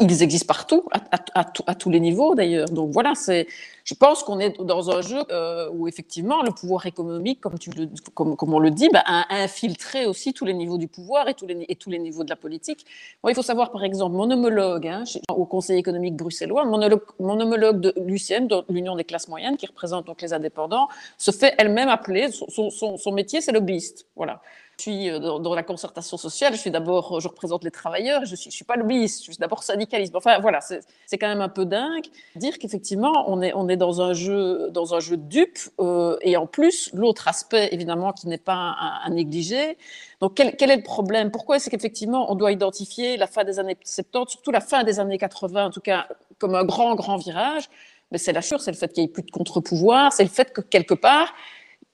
ils existent partout, à, tous les niveaux d'ailleurs. Donc voilà, c'est, je pense qu'on est dans un jeu euh, où effectivement le pouvoir économique, comme, tu le, comme, on le dit, bah, a infiltré aussi tous les niveaux du pouvoir et tous les, niveaux de la politique. il faut savoir par exemple, mon homologue hein, au Conseil économique bruxellois, mon homologue, de l'UCM, de l'Union des classes moyennes, qui représente donc les indépendants, se fait elle-même appeler, son, son, son métier c'est lobbyiste. Voilà. Je suis euh, dans, la concertation sociale, je suis d'abord, je représente les travailleurs, je je suis pas lobbyiste, je suis d'abord syndicaliste. Enfin voilà, c'est quand même un peu dingue dire qu'effectivement on est, dans un jeu, dans un jeu de dupe. Euh, et en plus, l'autre aspect évidemment qui n'est pas à, négliger. Donc quel, est le problème? Pourquoi est-ce qu'effectivement on doit identifier la fin des années 70, surtout la fin des années 80 en tout cas, comme un grand grand virage? Mais c'est la chose, c'est le fait qu'il n'y ait plus de contre-pouvoir, c'est le fait que quelque part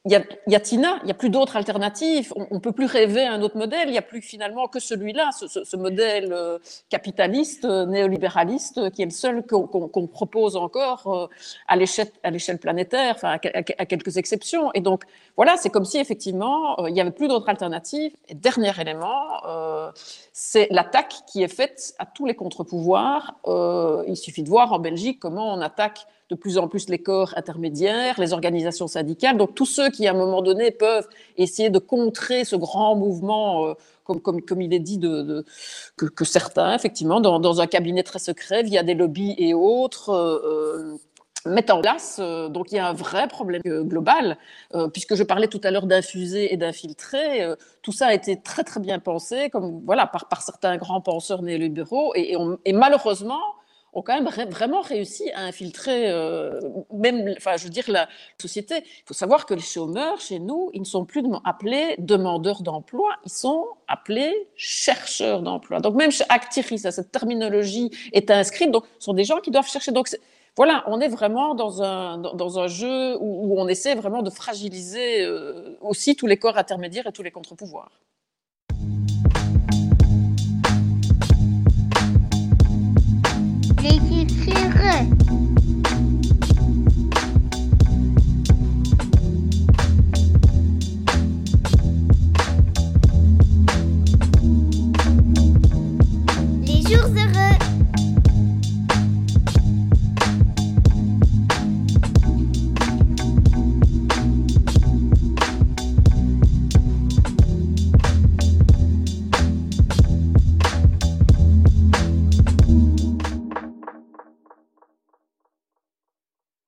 il y, y a Tina, il n'y a plus d'autres alternatives. On ne peut plus rêver à un autre modèle. Il n'y a plus finalement que celui-là, ce, ce, ce, modèle euh, capitaliste, euh, néolibéraliste, euh, qui est le seul qu'on qu propose encore à l'échelle planétaire, enfin, à, à, quelques exceptions. Et donc, voilà, c'est comme si effectivement, il n'y avait plus d'autres alternatives. Et dernier élément, euh, c'est l'attaque qui est faite à tous les contre-pouvoirs. Euh, il suffit de voir en Belgique comment on attaque de plus en plus les corps intermédiaires, les organisations syndicales, donc tous ceux qui, à un moment donné, peuvent essayer de contrer ce grand mouvement, euh, comme, comme, comme, il est dit, de, que, certains, effectivement, dans, un cabinet très secret, via des lobbies et autres, euh, euh mettent en place. Donc il y a un vrai problème global, puisque je parlais tout à l'heure d'infuser et d'infiltrer. Tout ça a été très très bien pensé, comme voilà par, par certains grands penseurs néolibéraux, et malheureusement ont quand même vraiment réussi à infiltrer euh, même, enfin, je veux dire, la société. Il faut savoir que les chômeurs, chez nous, ils ne sont plus appelés demandeurs d'emploi, ils sont appelés chercheurs d'emploi. Donc même chez Actiris, cette terminologie est inscrite, donc ce sont des gens qui doivent chercher. Donc voilà, on est vraiment dans un, dans un jeu où, on essaie vraiment de fragiliser euh, aussi tous les corps intermédiaires et tous les contre-pouvoirs. Les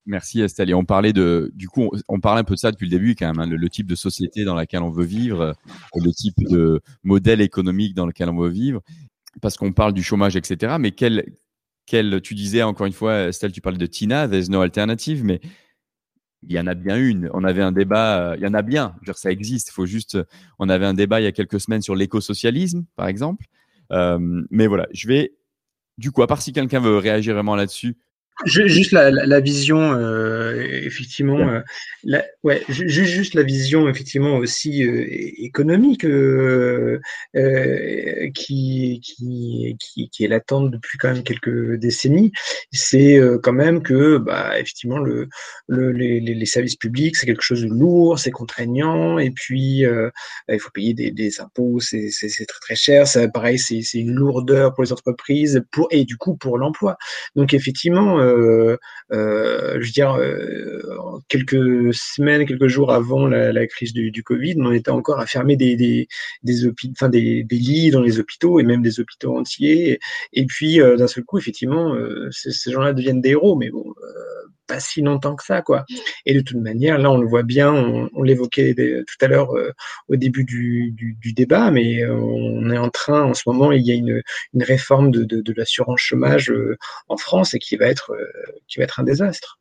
Merci Estelle. On parlait de, du coup, on, parlait un peu de ça depuis le début quand même, hein, le, type de société dans laquelle on veut vivre, euh, le type de modèle économique dans lequel on veut vivre, parce qu'on parle du chômage, etc. Mais quel, tu disais encore une fois, Estelle, tu parlais de Tina, there's no alternative, mais il y en a bien une. On avait un débat, euh, il y en a bien. Dire, ça existe. Faut juste. On avait un débat il y a quelques semaines sur l'écosocialisme, par exemple. Euh, mais voilà, je vais. Du coup, à part si quelqu'un veut réagir vraiment là-dessus, Juste la, la, la vision, euh, effectivement, euh, la, ouais, juste, juste la vision, effectivement, aussi euh, économique euh, euh, qui, qui, qui, qui, est latente depuis quand même quelques décennies. C'est euh, quand même que, bah, effectivement, le, le les, les, services publics, c'est quelque chose de lourd, c'est contraignant, et puis il faut payer des, des impôts, c'est très très cher. Ça, pareil, c'est une lourdeur pour les entreprises, pour et du coup pour l'emploi. Donc effectivement je veux dire, euh, quelques semaines, quelques jours avant la, crise du, Covid, on était encore à fermer des, des, des lits dans les hôpitaux et même des hôpitaux entiers. Et, et puis, d'un seul coup, effectivement, ces gens-là deviennent des héros, mais bon pas si longtemps que ça, quoi. Et de toute manière, là, on le voit bien, on, l'évoquait tout à l'heure euh, au début du, débat, mais euh, on est en train, en ce moment, il y a une, réforme de, de, de l'assurance chômage euh, en France et qui va être, qui va être un désastre.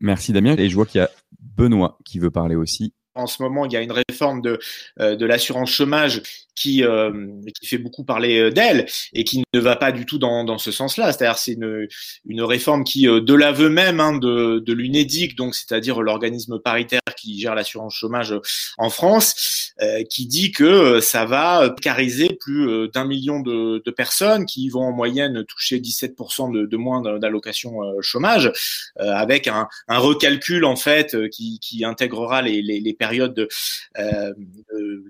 Merci Damien. Et je vois qu'il y a Benoît qui veut parler aussi. En ce moment, il y a une réforme de, de l'assurance chômage qui, euh, qui fait beaucoup parler euh, d'elle et qui ne va pas du tout dans, dans ce sens-là. C'est-à-dire c'est une, une réforme qui, euh, de l'aveu même hein, de, de l'UNEDIC, donc c'est-à-dire l'organisme paritaire qui gère l'assurance chômage en France, euh, qui dit que ça va cariser plus d'un million de, personnes qui vont en moyenne toucher 17% de, moins d'allocation chômage, avec un, recalcul en fait qui, qui intégrera les, les, les périodes de,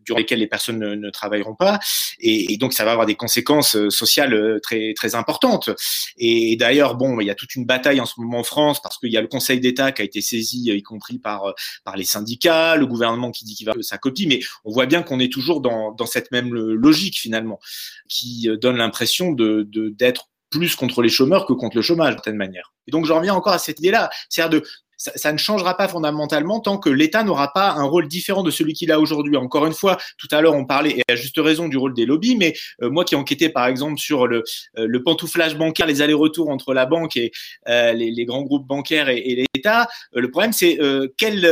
durant lesquelles les personnes ne, travailleront pas, et, donc ça va avoir des conséquences euh, sociales euh, très très importantes. Et, d'ailleurs, bon, il y a toute une bataille en ce moment en France parce qu'il y a le Conseil d'État qui a été saisi, y compris par euh, par les syndicats, le gouvernement qui dit qu'il va sa copie, mais on voit bien qu'on est toujours dans dans cette même logique finalement, qui donne l'impression de d'être plus contre les chômeurs que contre le chômage, d'une certaine manière. Et donc, j'en reviens encore à cette idée-là, c'est-à-dire de ça, ne changera pas fondamentalement tant que l'État n'aura pas un rôle différent de celui qu'il a aujourd'hui. Encore une fois, tout à l'heure, on parlait, et à juste raison, du rôle des lobbies, mais euh, moi qui enquêtais, par exemple, sur le, euh, le pantouflage bancaire, les allers-retours entre la banque et euh, les, les, grands groupes bancaires et, et euh, le problème, c'est euh, quel,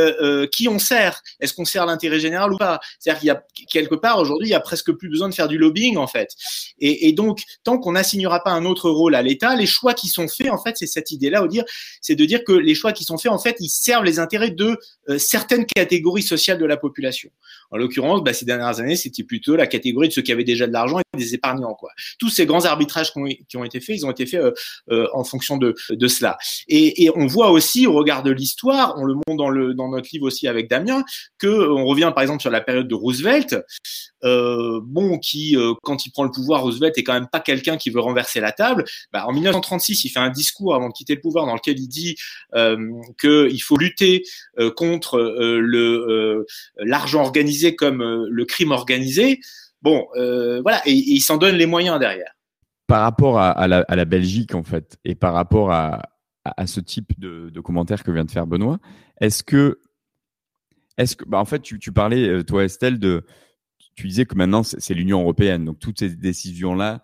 qui on sert? Est-ce qu'on sert l'intérêt général ou pas? C'est-à-dire qu'il y a quelque part, aujourd'hui, il y a presque plus besoin de faire du lobbying, en fait. Et, et donc, tant qu'on n'assignera pas un autre rôle à l'État, les choix qui sont faits, en fait, c'est cette idée-là, c'est de dire que les choix qui sont faits, en fait, ils servent les intérêts de euh, certaines catégories sociales de la population. En l'occurrence, bah, ces dernières années, c'était plutôt la catégorie de ceux qui avaient déjà de l'argent et des épargnants. Quoi. Tous ces grands arbitrages qui ont, été faits, ils ont été faits euh, euh, en fonction de, de cela. Et, et, on voit aussi, au regard de l'histoire, on le montre dans, le, dans notre livre aussi avec Damien, que on revient par exemple sur la période de Roosevelt. Euh, bon, qui, euh, quand il prend le pouvoir, Roosevelt est quand même pas quelqu'un qui veut renverser la table. Bah, en 1936, il fait un discours avant de quitter le pouvoir dans lequel il dit euh, qu'il faut lutter contre l'argent organisé comme le crime organisé. Bon, voilà, et, il s'en donne les moyens derrière. Par rapport à, la, Belgique, en fait, et par rapport à, ce type de, de commentaire que vient de faire Benoît, est-ce que, est-ce que, bah en fait, tu, tu parlais, toi, Estelle, de, tu disais que maintenant c'est l'Union européenne, donc toutes ces décisions-là.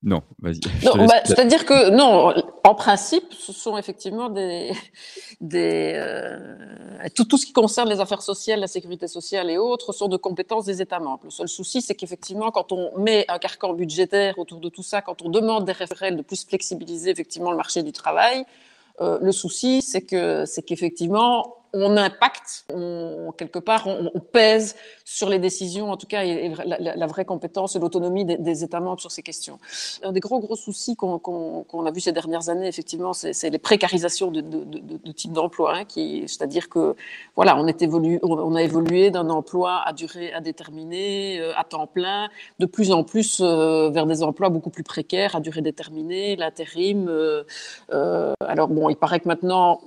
Non, vas-y. Bah, C'est-à-dire que non, en principe, ce sont effectivement des, des euh, tout, tout, ce qui concerne les affaires sociales, la sécurité sociale et autres sont de compétences des États membres. Le seul souci, c'est qu'effectivement, quand on met un carcan budgétaire autour de tout ça, quand on demande des référents de plus flexibiliser effectivement le marché du travail, euh, le souci, c'est que c'est qu'effectivement on impacte, on, quelque part, on, pèse sur les décisions, en tout cas, et, la, vraie compétence et l'autonomie des, États membres sur ces questions. Un des gros, gros soucis qu'on qu qu a vu ces dernières années, effectivement, c'est les précarisations de, de, de, type d'emploi, hein, c'est-à-dire que, voilà, on, est on a évolué d'un emploi à durée indéterminée, euh, à temps plein, de plus en plus euh, vers des emplois beaucoup plus précaires, à durée déterminée, l'intérim. Euh alors, bon, il paraît que maintenant,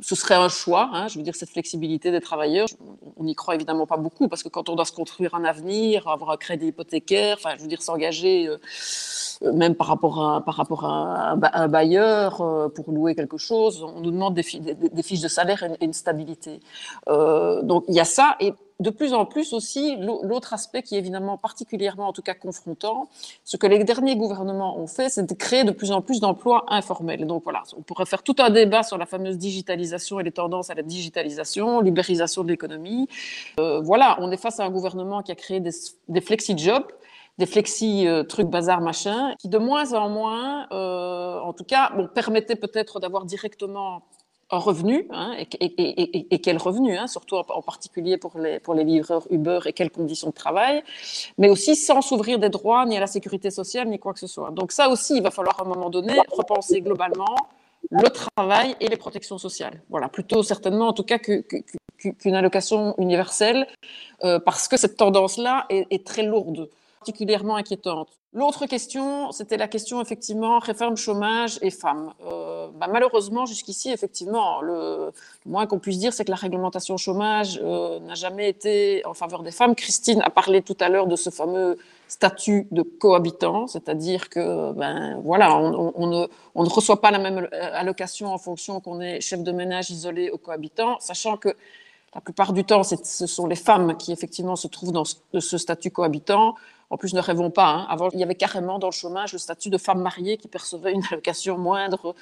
ce serait un choix, hein, je veux dire, cette flexibilité des travailleurs. on n'y croit évidemment pas beaucoup parce que quand on doit se construire un avenir, avoir un crédit hypothécaire, enfin, je veux dire, s'engager euh, même par rapport à, par rapport à, un bailleur euh, pour louer quelque chose, on nous demande des, fiches de salaire et une, stabilité. Euh, donc il y a ça et de plus en plus aussi, l'autre aspect qui est évidemment particulièrement, en tout cas confrontant, ce que les derniers gouvernements ont fait, c'est de créer de plus en plus d'emplois informels. donc voilà, on pourrait faire tout un débat sur la fameuse digitalisation et les tendances à la digitalisation, libérisation de l'économie. Euh, voilà, on est face à un gouvernement qui a créé des flexi-jobs des flexi euh, trucs bazar machin, qui de moins en moins, euh, en tout cas, permettaient peut-être d'avoir directement un revenu, hein, et, quel revenu, hein, surtout en, particulier pour les, pour livreurs Uber et quelles conditions de travail, mais aussi sans s'ouvrir des droits ni à la sécurité sociale ni quoi que ce soit. Donc ça aussi, il va falloir à un moment donné repenser globalement le travail et les protections sociales. Voilà, plutôt certainement en tout cas qu'une allocation universelle, euh, parce que cette tendance-là est très lourde particulièrement inquiétante. L'autre question, c'était la question effectivement réforme chômage et femmes. Euh, bah, malheureusement, jusqu'ici, effectivement, le, moins qu'on puisse dire, c'est que la réglementation chômage euh, n'a jamais été en faveur des femmes. Christine a parlé tout à l'heure de ce fameux statut de cohabitant, c'est-à-dire que ben voilà, on, ne, on, ne, reçoit pas la même allocation en fonction qu'on est chef de ménage isolé ou cohabitant, sachant que la plupart du temps, ce sont les femmes qui effectivement se trouvent dans ce statut cohabitant. En plus, ne rêvons pas. Hein. Avant, il y avait carrément dans le chômage le statut de femme mariée qui percevait une allocation moindre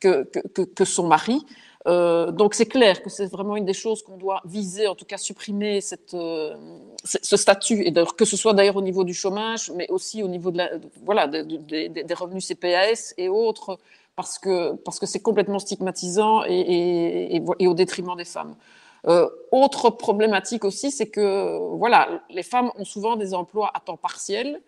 que, que, son mari. Euh, donc c'est clair que c'est vraiment une des choses qu'on doit viser, en tout cas supprimer cette, euh, ce statut, et que ce soit d'ailleurs au niveau du chômage, mais aussi au niveau de voilà, des revenus CPAS et autres, parce que c'est parce que complètement stigmatisant et, et, au détriment des femmes. Euh, autre problématique aussi, c'est que voilà, les femmes ont souvent des emplois à temps partiel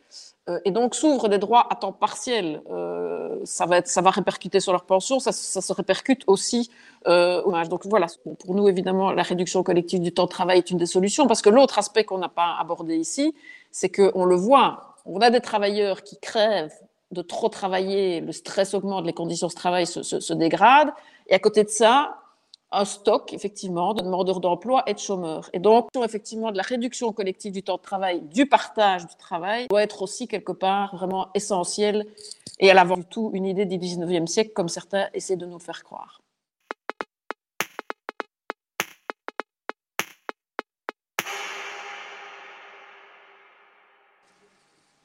euh, et donc s'ouvrent des droits à temps partiel. Euh, ça, va être, ça va répercuter sur leur pension, ça, ça se répercute aussi euh, au Donc voilà, pour nous évidemment, la réduction collective du temps de travail est une des solutions parce que l'autre aspect qu'on n'a pas abordé ici, c'est qu'on le voit, on a des travailleurs qui crèvent de trop travailler, le stress augmente, les conditions de travail se, se, se dégradent, et à côté de ça, un stock, effectivement, de demandeurs d'emploi et de chômeurs. Et donc, effectivement, de la réduction collective du temps de travail, du partage du travail, doit être aussi quelque part vraiment essentiel et à l'avant du tout une idée du 19e siècle, comme certains essaient de nous faire croire.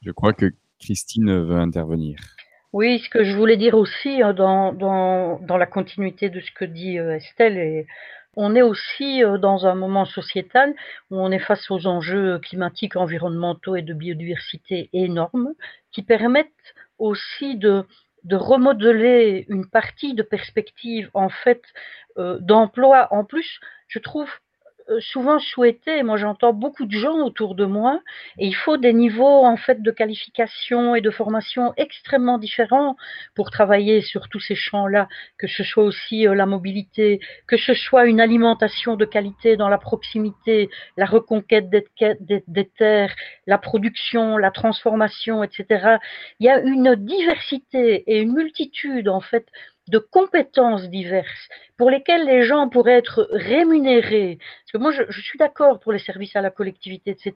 Je crois que Christine veut intervenir. Oui, ce que je voulais dire aussi euh, dans, dans, la continuité de ce que dit euh, Estelle, on est aussi euh, dans un moment sociétal où on est face aux enjeux climatiques, environnementaux et de biodiversité énormes qui permettent aussi de, de remodeler une partie de perspective en fait d'emploi. En plus, je trouve euh, souvent souhaité, moi j'entends beaucoup de gens autour de moi, et il faut des niveaux en fait de qualification et de formation extrêmement différents pour travailler sur tous ces champs-là, que ce soit aussi euh, la mobilité, que ce soit une alimentation de qualité dans la proximité, la reconquête des, des terres, la production, la transformation, etc. Il y a une diversité et une multitude en fait de compétences diverses pour lesquelles les gens pourraient être rémunérés. Parce que moi, je, suis d'accord pour les services à la collectivité, etc.,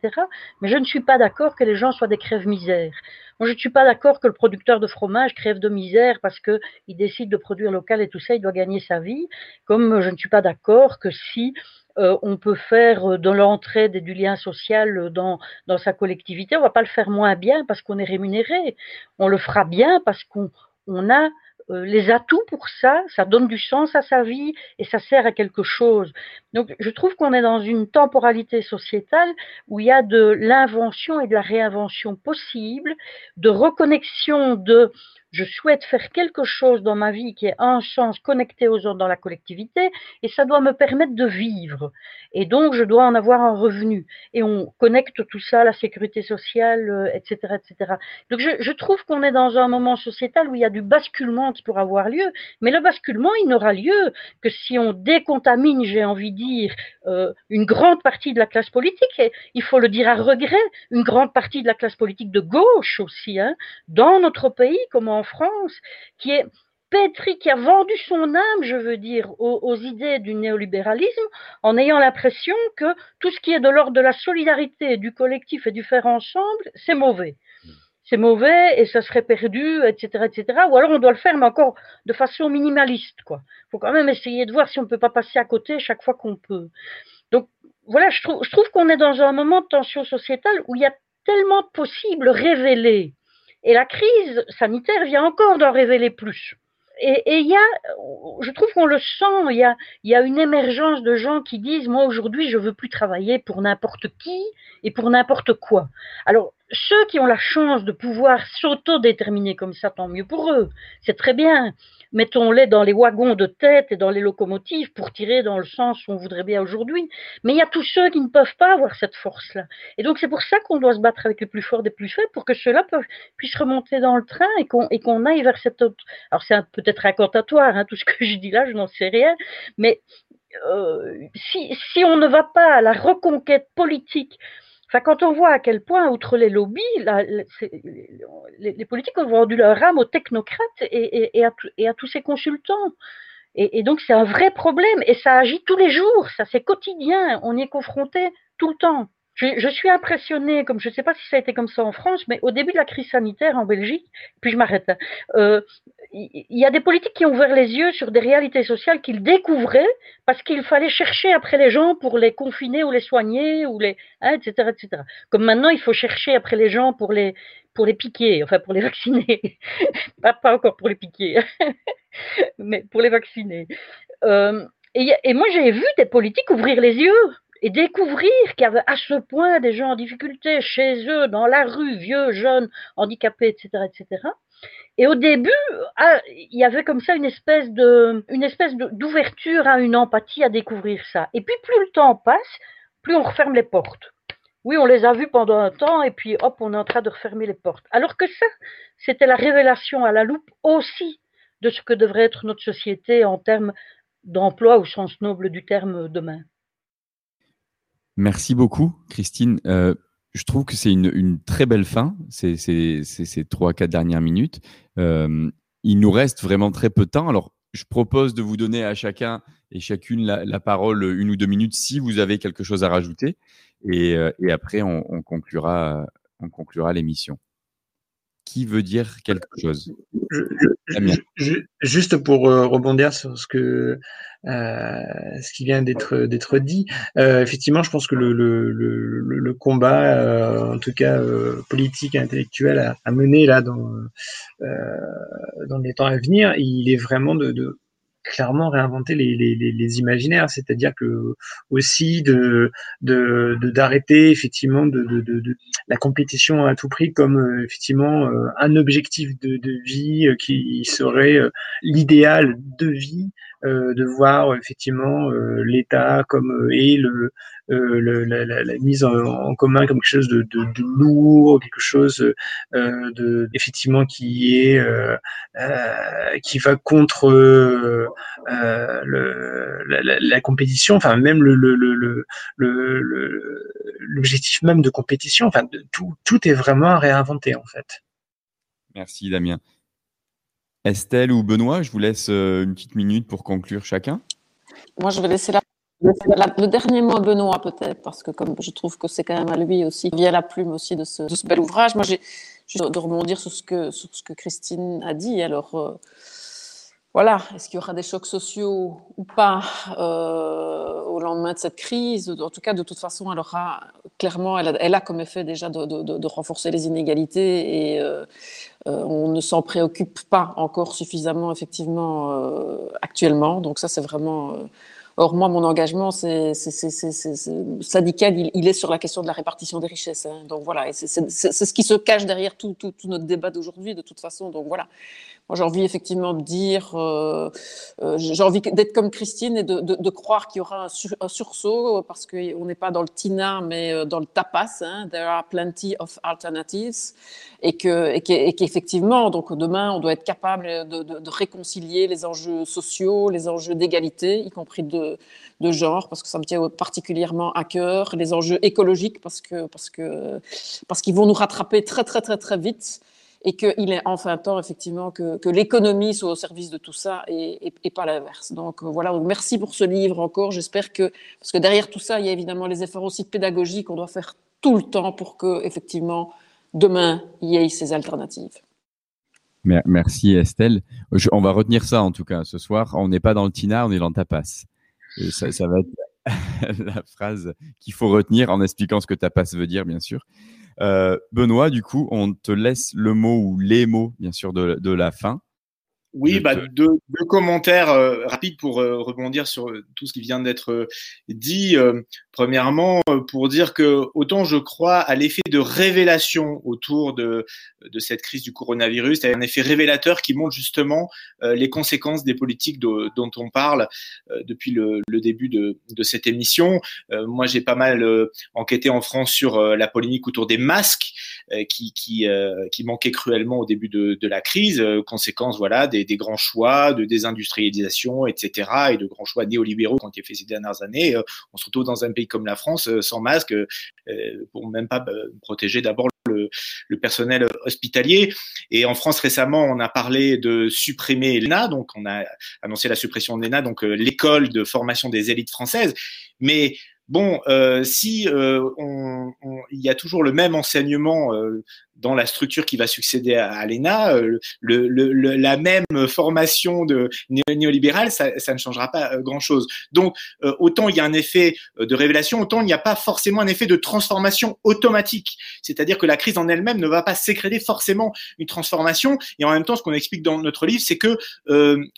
mais je ne suis pas d'accord que les gens soient des crèves-misères. Moi, je ne suis pas d'accord que le producteur de fromage crève de misère parce qu'il décide de produire local et tout ça, il doit gagner sa vie, comme je ne suis pas d'accord que si euh, on peut faire de l'entraide et du lien social dans, dans sa collectivité, on va pas le faire moins bien parce qu'on est rémunéré. On le fera bien parce qu'on on a euh, les atouts pour ça, ça donne du sens à sa vie et ça sert à quelque chose. Donc je trouve qu'on est dans une temporalité sociétale où il y a de l'invention et de la réinvention possible, de reconnexion de je souhaite faire quelque chose dans ma vie qui ait un sens connecté aux autres dans la collectivité et ça doit me permettre de vivre. Et donc, je dois en avoir un revenu. Et on connecte tout ça à la sécurité sociale, etc., euh, etc. Donc, je, je trouve qu'on est dans un moment sociétal où il y a du basculement qui pourra avoir lieu, mais le basculement, il n'aura lieu que si on décontamine, j'ai envie de dire, euh, une grande partie de la classe politique, et il faut le dire à regret, une grande partie de la classe politique de gauche aussi, hein, dans notre pays, comme en France, qui est pétri, qui a vendu son âme, je veux dire, aux, idées du néolibéralisme, en ayant l'impression que tout ce qui est de l'ordre de la solidarité, du collectif et du faire ensemble, c'est mauvais c'est mauvais et ça serait perdu, etc., etc. Ou alors on doit le faire, mais encore de façon minimaliste, quoi. Faut quand même essayer de voir si on ne peut pas passer à côté chaque fois qu'on peut. Donc voilà, je trouve, je trouve qu'on est dans un moment de tension sociétale où il y a tellement de possibles révélés. Et la crise sanitaire vient encore d'en révéler plus. Et il y a, je trouve qu'on le sent, il y a, y a une émergence de gens qui disent, moi aujourd'hui, je veux plus travailler pour n'importe qui et pour n'importe quoi. Alors, ceux qui ont la chance de pouvoir s'autodéterminer comme ça, tant mieux pour eux. C'est très bien. Mettons-les dans les wagons de tête et dans les locomotives pour tirer dans le sens où on voudrait bien aujourd'hui. Mais il y a tous ceux qui ne peuvent pas avoir cette force-là. Et donc c'est pour ça qu'on doit se battre avec les plus forts des plus faibles pour que ceux-là puissent remonter dans le train et qu'on aille vers cette autre. Alors c'est peut-être incantatoire, hein, tout ce que je dis là, je n'en sais rien. Mais euh, si, si on ne va pas à la reconquête politique Quand on voit à quel point, outre les lobbies, les, politiques ont vendu leur âme aux technocrates et, à, tous ces consultants. Et, donc, c'est un vrai problème. Et ça agit tous les jours. Ça, c'est quotidien. On y est confronté tout le temps. Je, suis impressionnée, comme je ne sais pas si ça a été comme ça en France, mais au début de la crise sanitaire en Belgique, puis je m'arrête, euh, y a des politiques qui ont ouvert les yeux sur des réalités sociales qu'ils découvraient parce qu'il fallait chercher après les gens pour les confiner ou les soigner, ou les, hein, etc., etc. Comme maintenant, il faut chercher après les gens pour les, piquer, enfin pour les vacciner. pas, encore pour les piquer, mais pour les vacciner. Euh, et, moi, j'ai vu des politiques ouvrir les yeux et découvrir qu'il y avait à ce point des gens en difficulté chez eux, dans la rue, vieux, jeunes, handicapés, etc., etc. Et au début, ah, il y avait comme ça une espèce de, une espèce d'ouverture à une empathie à découvrir ça. Et puis plus le temps passe, plus on referme les portes. Oui, on les a vus pendant un temps et puis hop, on est en train de refermer les portes. Alors que ça, c'était la révélation à la loupe aussi de ce que devrait être notre société en termes d'emploi au sens noble du terme demain. Merci beaucoup, Christine. Euh, je trouve que c'est une, très belle fin, ces, ces, ces, trois, quatre dernières minutes. Euh, il nous reste vraiment très peu de temps. Alors, je propose de vous donner à chacun et chacune la, parole une ou deux minutes si vous avez quelque chose à rajouter. Et, euh, après, on, on, conclura, on conclura l'émission. Qui veut dire quelque chose. Je, je, je, Juste pour euh, rebondir sur ce que euh, ce qui vient d'être d'être dit, euh, effectivement, je pense que le, le, le, le combat, en tout cas politique et intellectuel, à, à, mener là dans dans les temps à venir, il est vraiment de, de clairement réinventer les, les, les imaginaires, c'est-à-dire que aussi de d'arrêter de, effectivement de, de, la compétition à tout prix comme euh, effectivement euh, un objectif de, vie euh, qui serait l'idéal de vie, de voir effectivement l'État comme et le euh, le, la, la, la, mise en, en, commun comme quelque chose de, de, de lourd, quelque chose euh, de effectivement qui est euh, euh qui va contre euh, le, la, la, compétition, enfin même le l'objectif même de compétition, enfin tout tout est vraiment à réinventer en fait. Merci Damien. Estelle ou Benoît, je vous laisse une petite minute pour conclure chacun. Moi, je vais laisser la le dernier mot, Benoît, peut-être, parce que comme je trouve que c'est quand même à lui aussi, via la plume aussi de ce, bel ouvrage. Moi, j'ai juste de rebondir sur ce que, sur ce que Christine a dit. Alors, euh, voilà, est-ce qu'il y aura des chocs sociaux ou pas euh, au lendemain de cette crise? En tout cas, de toute façon, elle aura clairement, elle a, comme effet déjà de, renforcer les inégalités et euh, euh, on ne s'en préoccupe pas encore suffisamment, effectivement, euh, actuellement. Donc ça, c'est vraiment Or, moi, mon engagement c'est, syndical, il, il, est sur la question de la répartition des richesses. Hein. Donc voilà, c'est, ce qui se cache derrière tout, tout, tout notre débat d'aujourd'hui, de toute façon. Donc voilà, j'ai envie effectivement de dire, euh, euh, j'ai envie d'être comme Christine et de, croire qu'il y aura un, sur, un sursaut parce qu'on n'est pas dans le TINA, mais euh, dans le tapas. Hein, There are plenty of alternatives. Et que, et qu'effectivement, donc demain, on doit être capable de, réconcilier les enjeux sociaux, les enjeux d'égalité, y compris de, genre, parce que ça me tient particulièrement à cœur, les enjeux écologiques, parce parce qu'ils vont nous rattraper très très très très vite et qu'il est enfin temps effectivement que, l'économie soit au service de tout ça et, pas l'inverse. Donc voilà, donc merci pour ce livre encore. J'espère que parce que derrière tout ça, il y a évidemment les efforts aussi pédagogiques qu'on doit faire tout le temps pour que effectivement demain il y ait ces alternatives. Merci Estelle. On va retenir ça en tout cas ce soir. On n'est pas dans le tina, on est dans le tapas. Ça va être la phrase qu'il faut retenir en expliquant ce que tapas veut dire, bien sûr. Euh, Benoît, du coup, on te laisse le mot ou les mots, bien sûr, de, de la fin. Oui, bah, deux, deux, commentaires euh, rapides pour euh, rebondir sur tout ce qui vient d'être dit. premièrement, pour dire que autant je crois à l'effet de révélation autour de, de cette crise du coronavirus, un effet révélateur qui montre justement les conséquences des politiques dont on parle depuis le, début de, cette émission. moi, j'ai pas mal enquêté en France sur la polémique autour des masques qui, qui, qui manquaient cruellement au début de, la crise. conséquences, voilà, des grands choix de désindustrialisation, etc., et de grands choix néolibéraux qui ont été faits ces dernières années. Euh, on se retrouve dans un pays comme la France euh, sans masque, euh, pour même pas protéger d'abord le, personnel hospitalier. Et en France récemment, on a parlé de supprimer l'ENA, donc on a annoncé la suppression de l'ENA, donc l'école de formation des élites françaises. Mais bon, euh, si euh, il y a toujours le même enseignement euh, dans la structure qui va succéder à, à l'ENA, euh, le, le, le, la même formation de néolibérale, ça, ça ne changera pas euh, grand-chose. Donc, euh, autant il y a un effet de révélation, autant il n'y a pas forcément un effet de transformation automatique. C'est-à-dire que la crise en elle-même ne va pas sécréter forcément une transformation. Et en même temps, ce qu'on explique dans notre livre, c'est que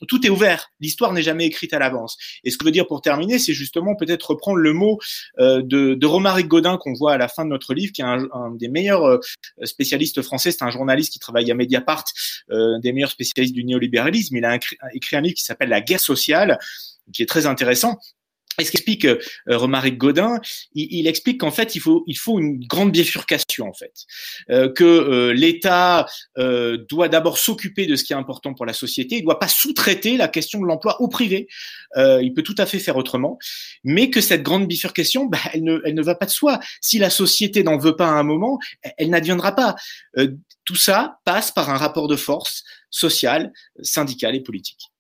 tout est ouvert. L'histoire n'est jamais écrite à l'avance. Et ce que je veux dire pour terminer, c'est justement peut-être reprendre le mot de, de Romaric Godin qu'on voit à la fin de notre livre, qui est un, un des meilleurs spécialistes français, c'est un journaliste qui travaille à Mediapart, euh, des meilleurs spécialistes du néolibéralisme. Il a écrit un livre qui s'appelle La guerre sociale, qui est très intéressant. Et ce qu'explique euh, Romaric Godin, il, il explique qu'en fait, il faut, il faut une grande bifurcation, en fait. Euh, que euh, l'État euh, doit d'abord s'occuper de ce qui est important pour la société, il ne doit pas sous-traiter la question de l'emploi au privé, euh, il peut tout à fait faire autrement, mais que cette grande bifurcation, bah, elle, ne, elle ne va pas de soi. Si la société n'en veut pas à un moment, elle, elle n'adviendra pas. Euh, tout ça passe par un rapport de force sociale, syndicale et politique.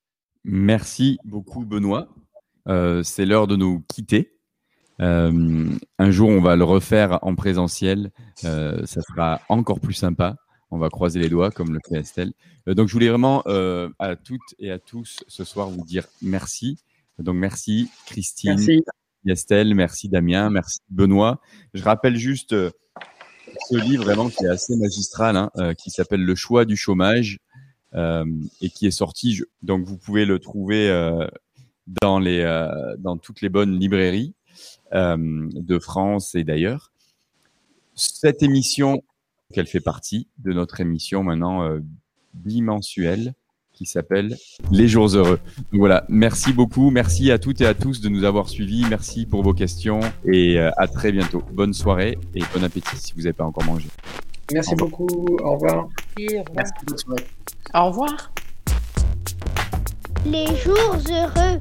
Merci beaucoup, Benoît. Euh, c'est l'heure de nous quitter. Euh, un jour, on va le refaire en présentiel. Euh, ça sera encore plus sympa. On va croiser les doigts, comme le fait Estelle. Donc, je voulais vraiment à toutes et à tous ce soir vous dire merci. Donc, merci Christine, merci. Estelle, merci Damien, merci Benoît. Je rappelle juste ce livre vraiment qui est assez magistral, hein, qui s'appelle Le choix du chômage et qui est sorti. Je, donc, vous pouvez le trouver dans, les, euh, dans toutes les bonnes librairies euh, de France et d'ailleurs. Cette émission, qu'elle fait partie de notre émission maintenant euh, bimensuelle qui s'appelle Les Jours Heureux. Donc voilà, merci beaucoup, merci à toutes et à tous de nous avoir suivis, merci pour vos questions et euh, à très bientôt. Bonne soirée et bon appétit si vous n'avez pas encore mangé. Merci beaucoup, au revoir. Merci, au revoir. Merci, Au revoir. Les jours heureux.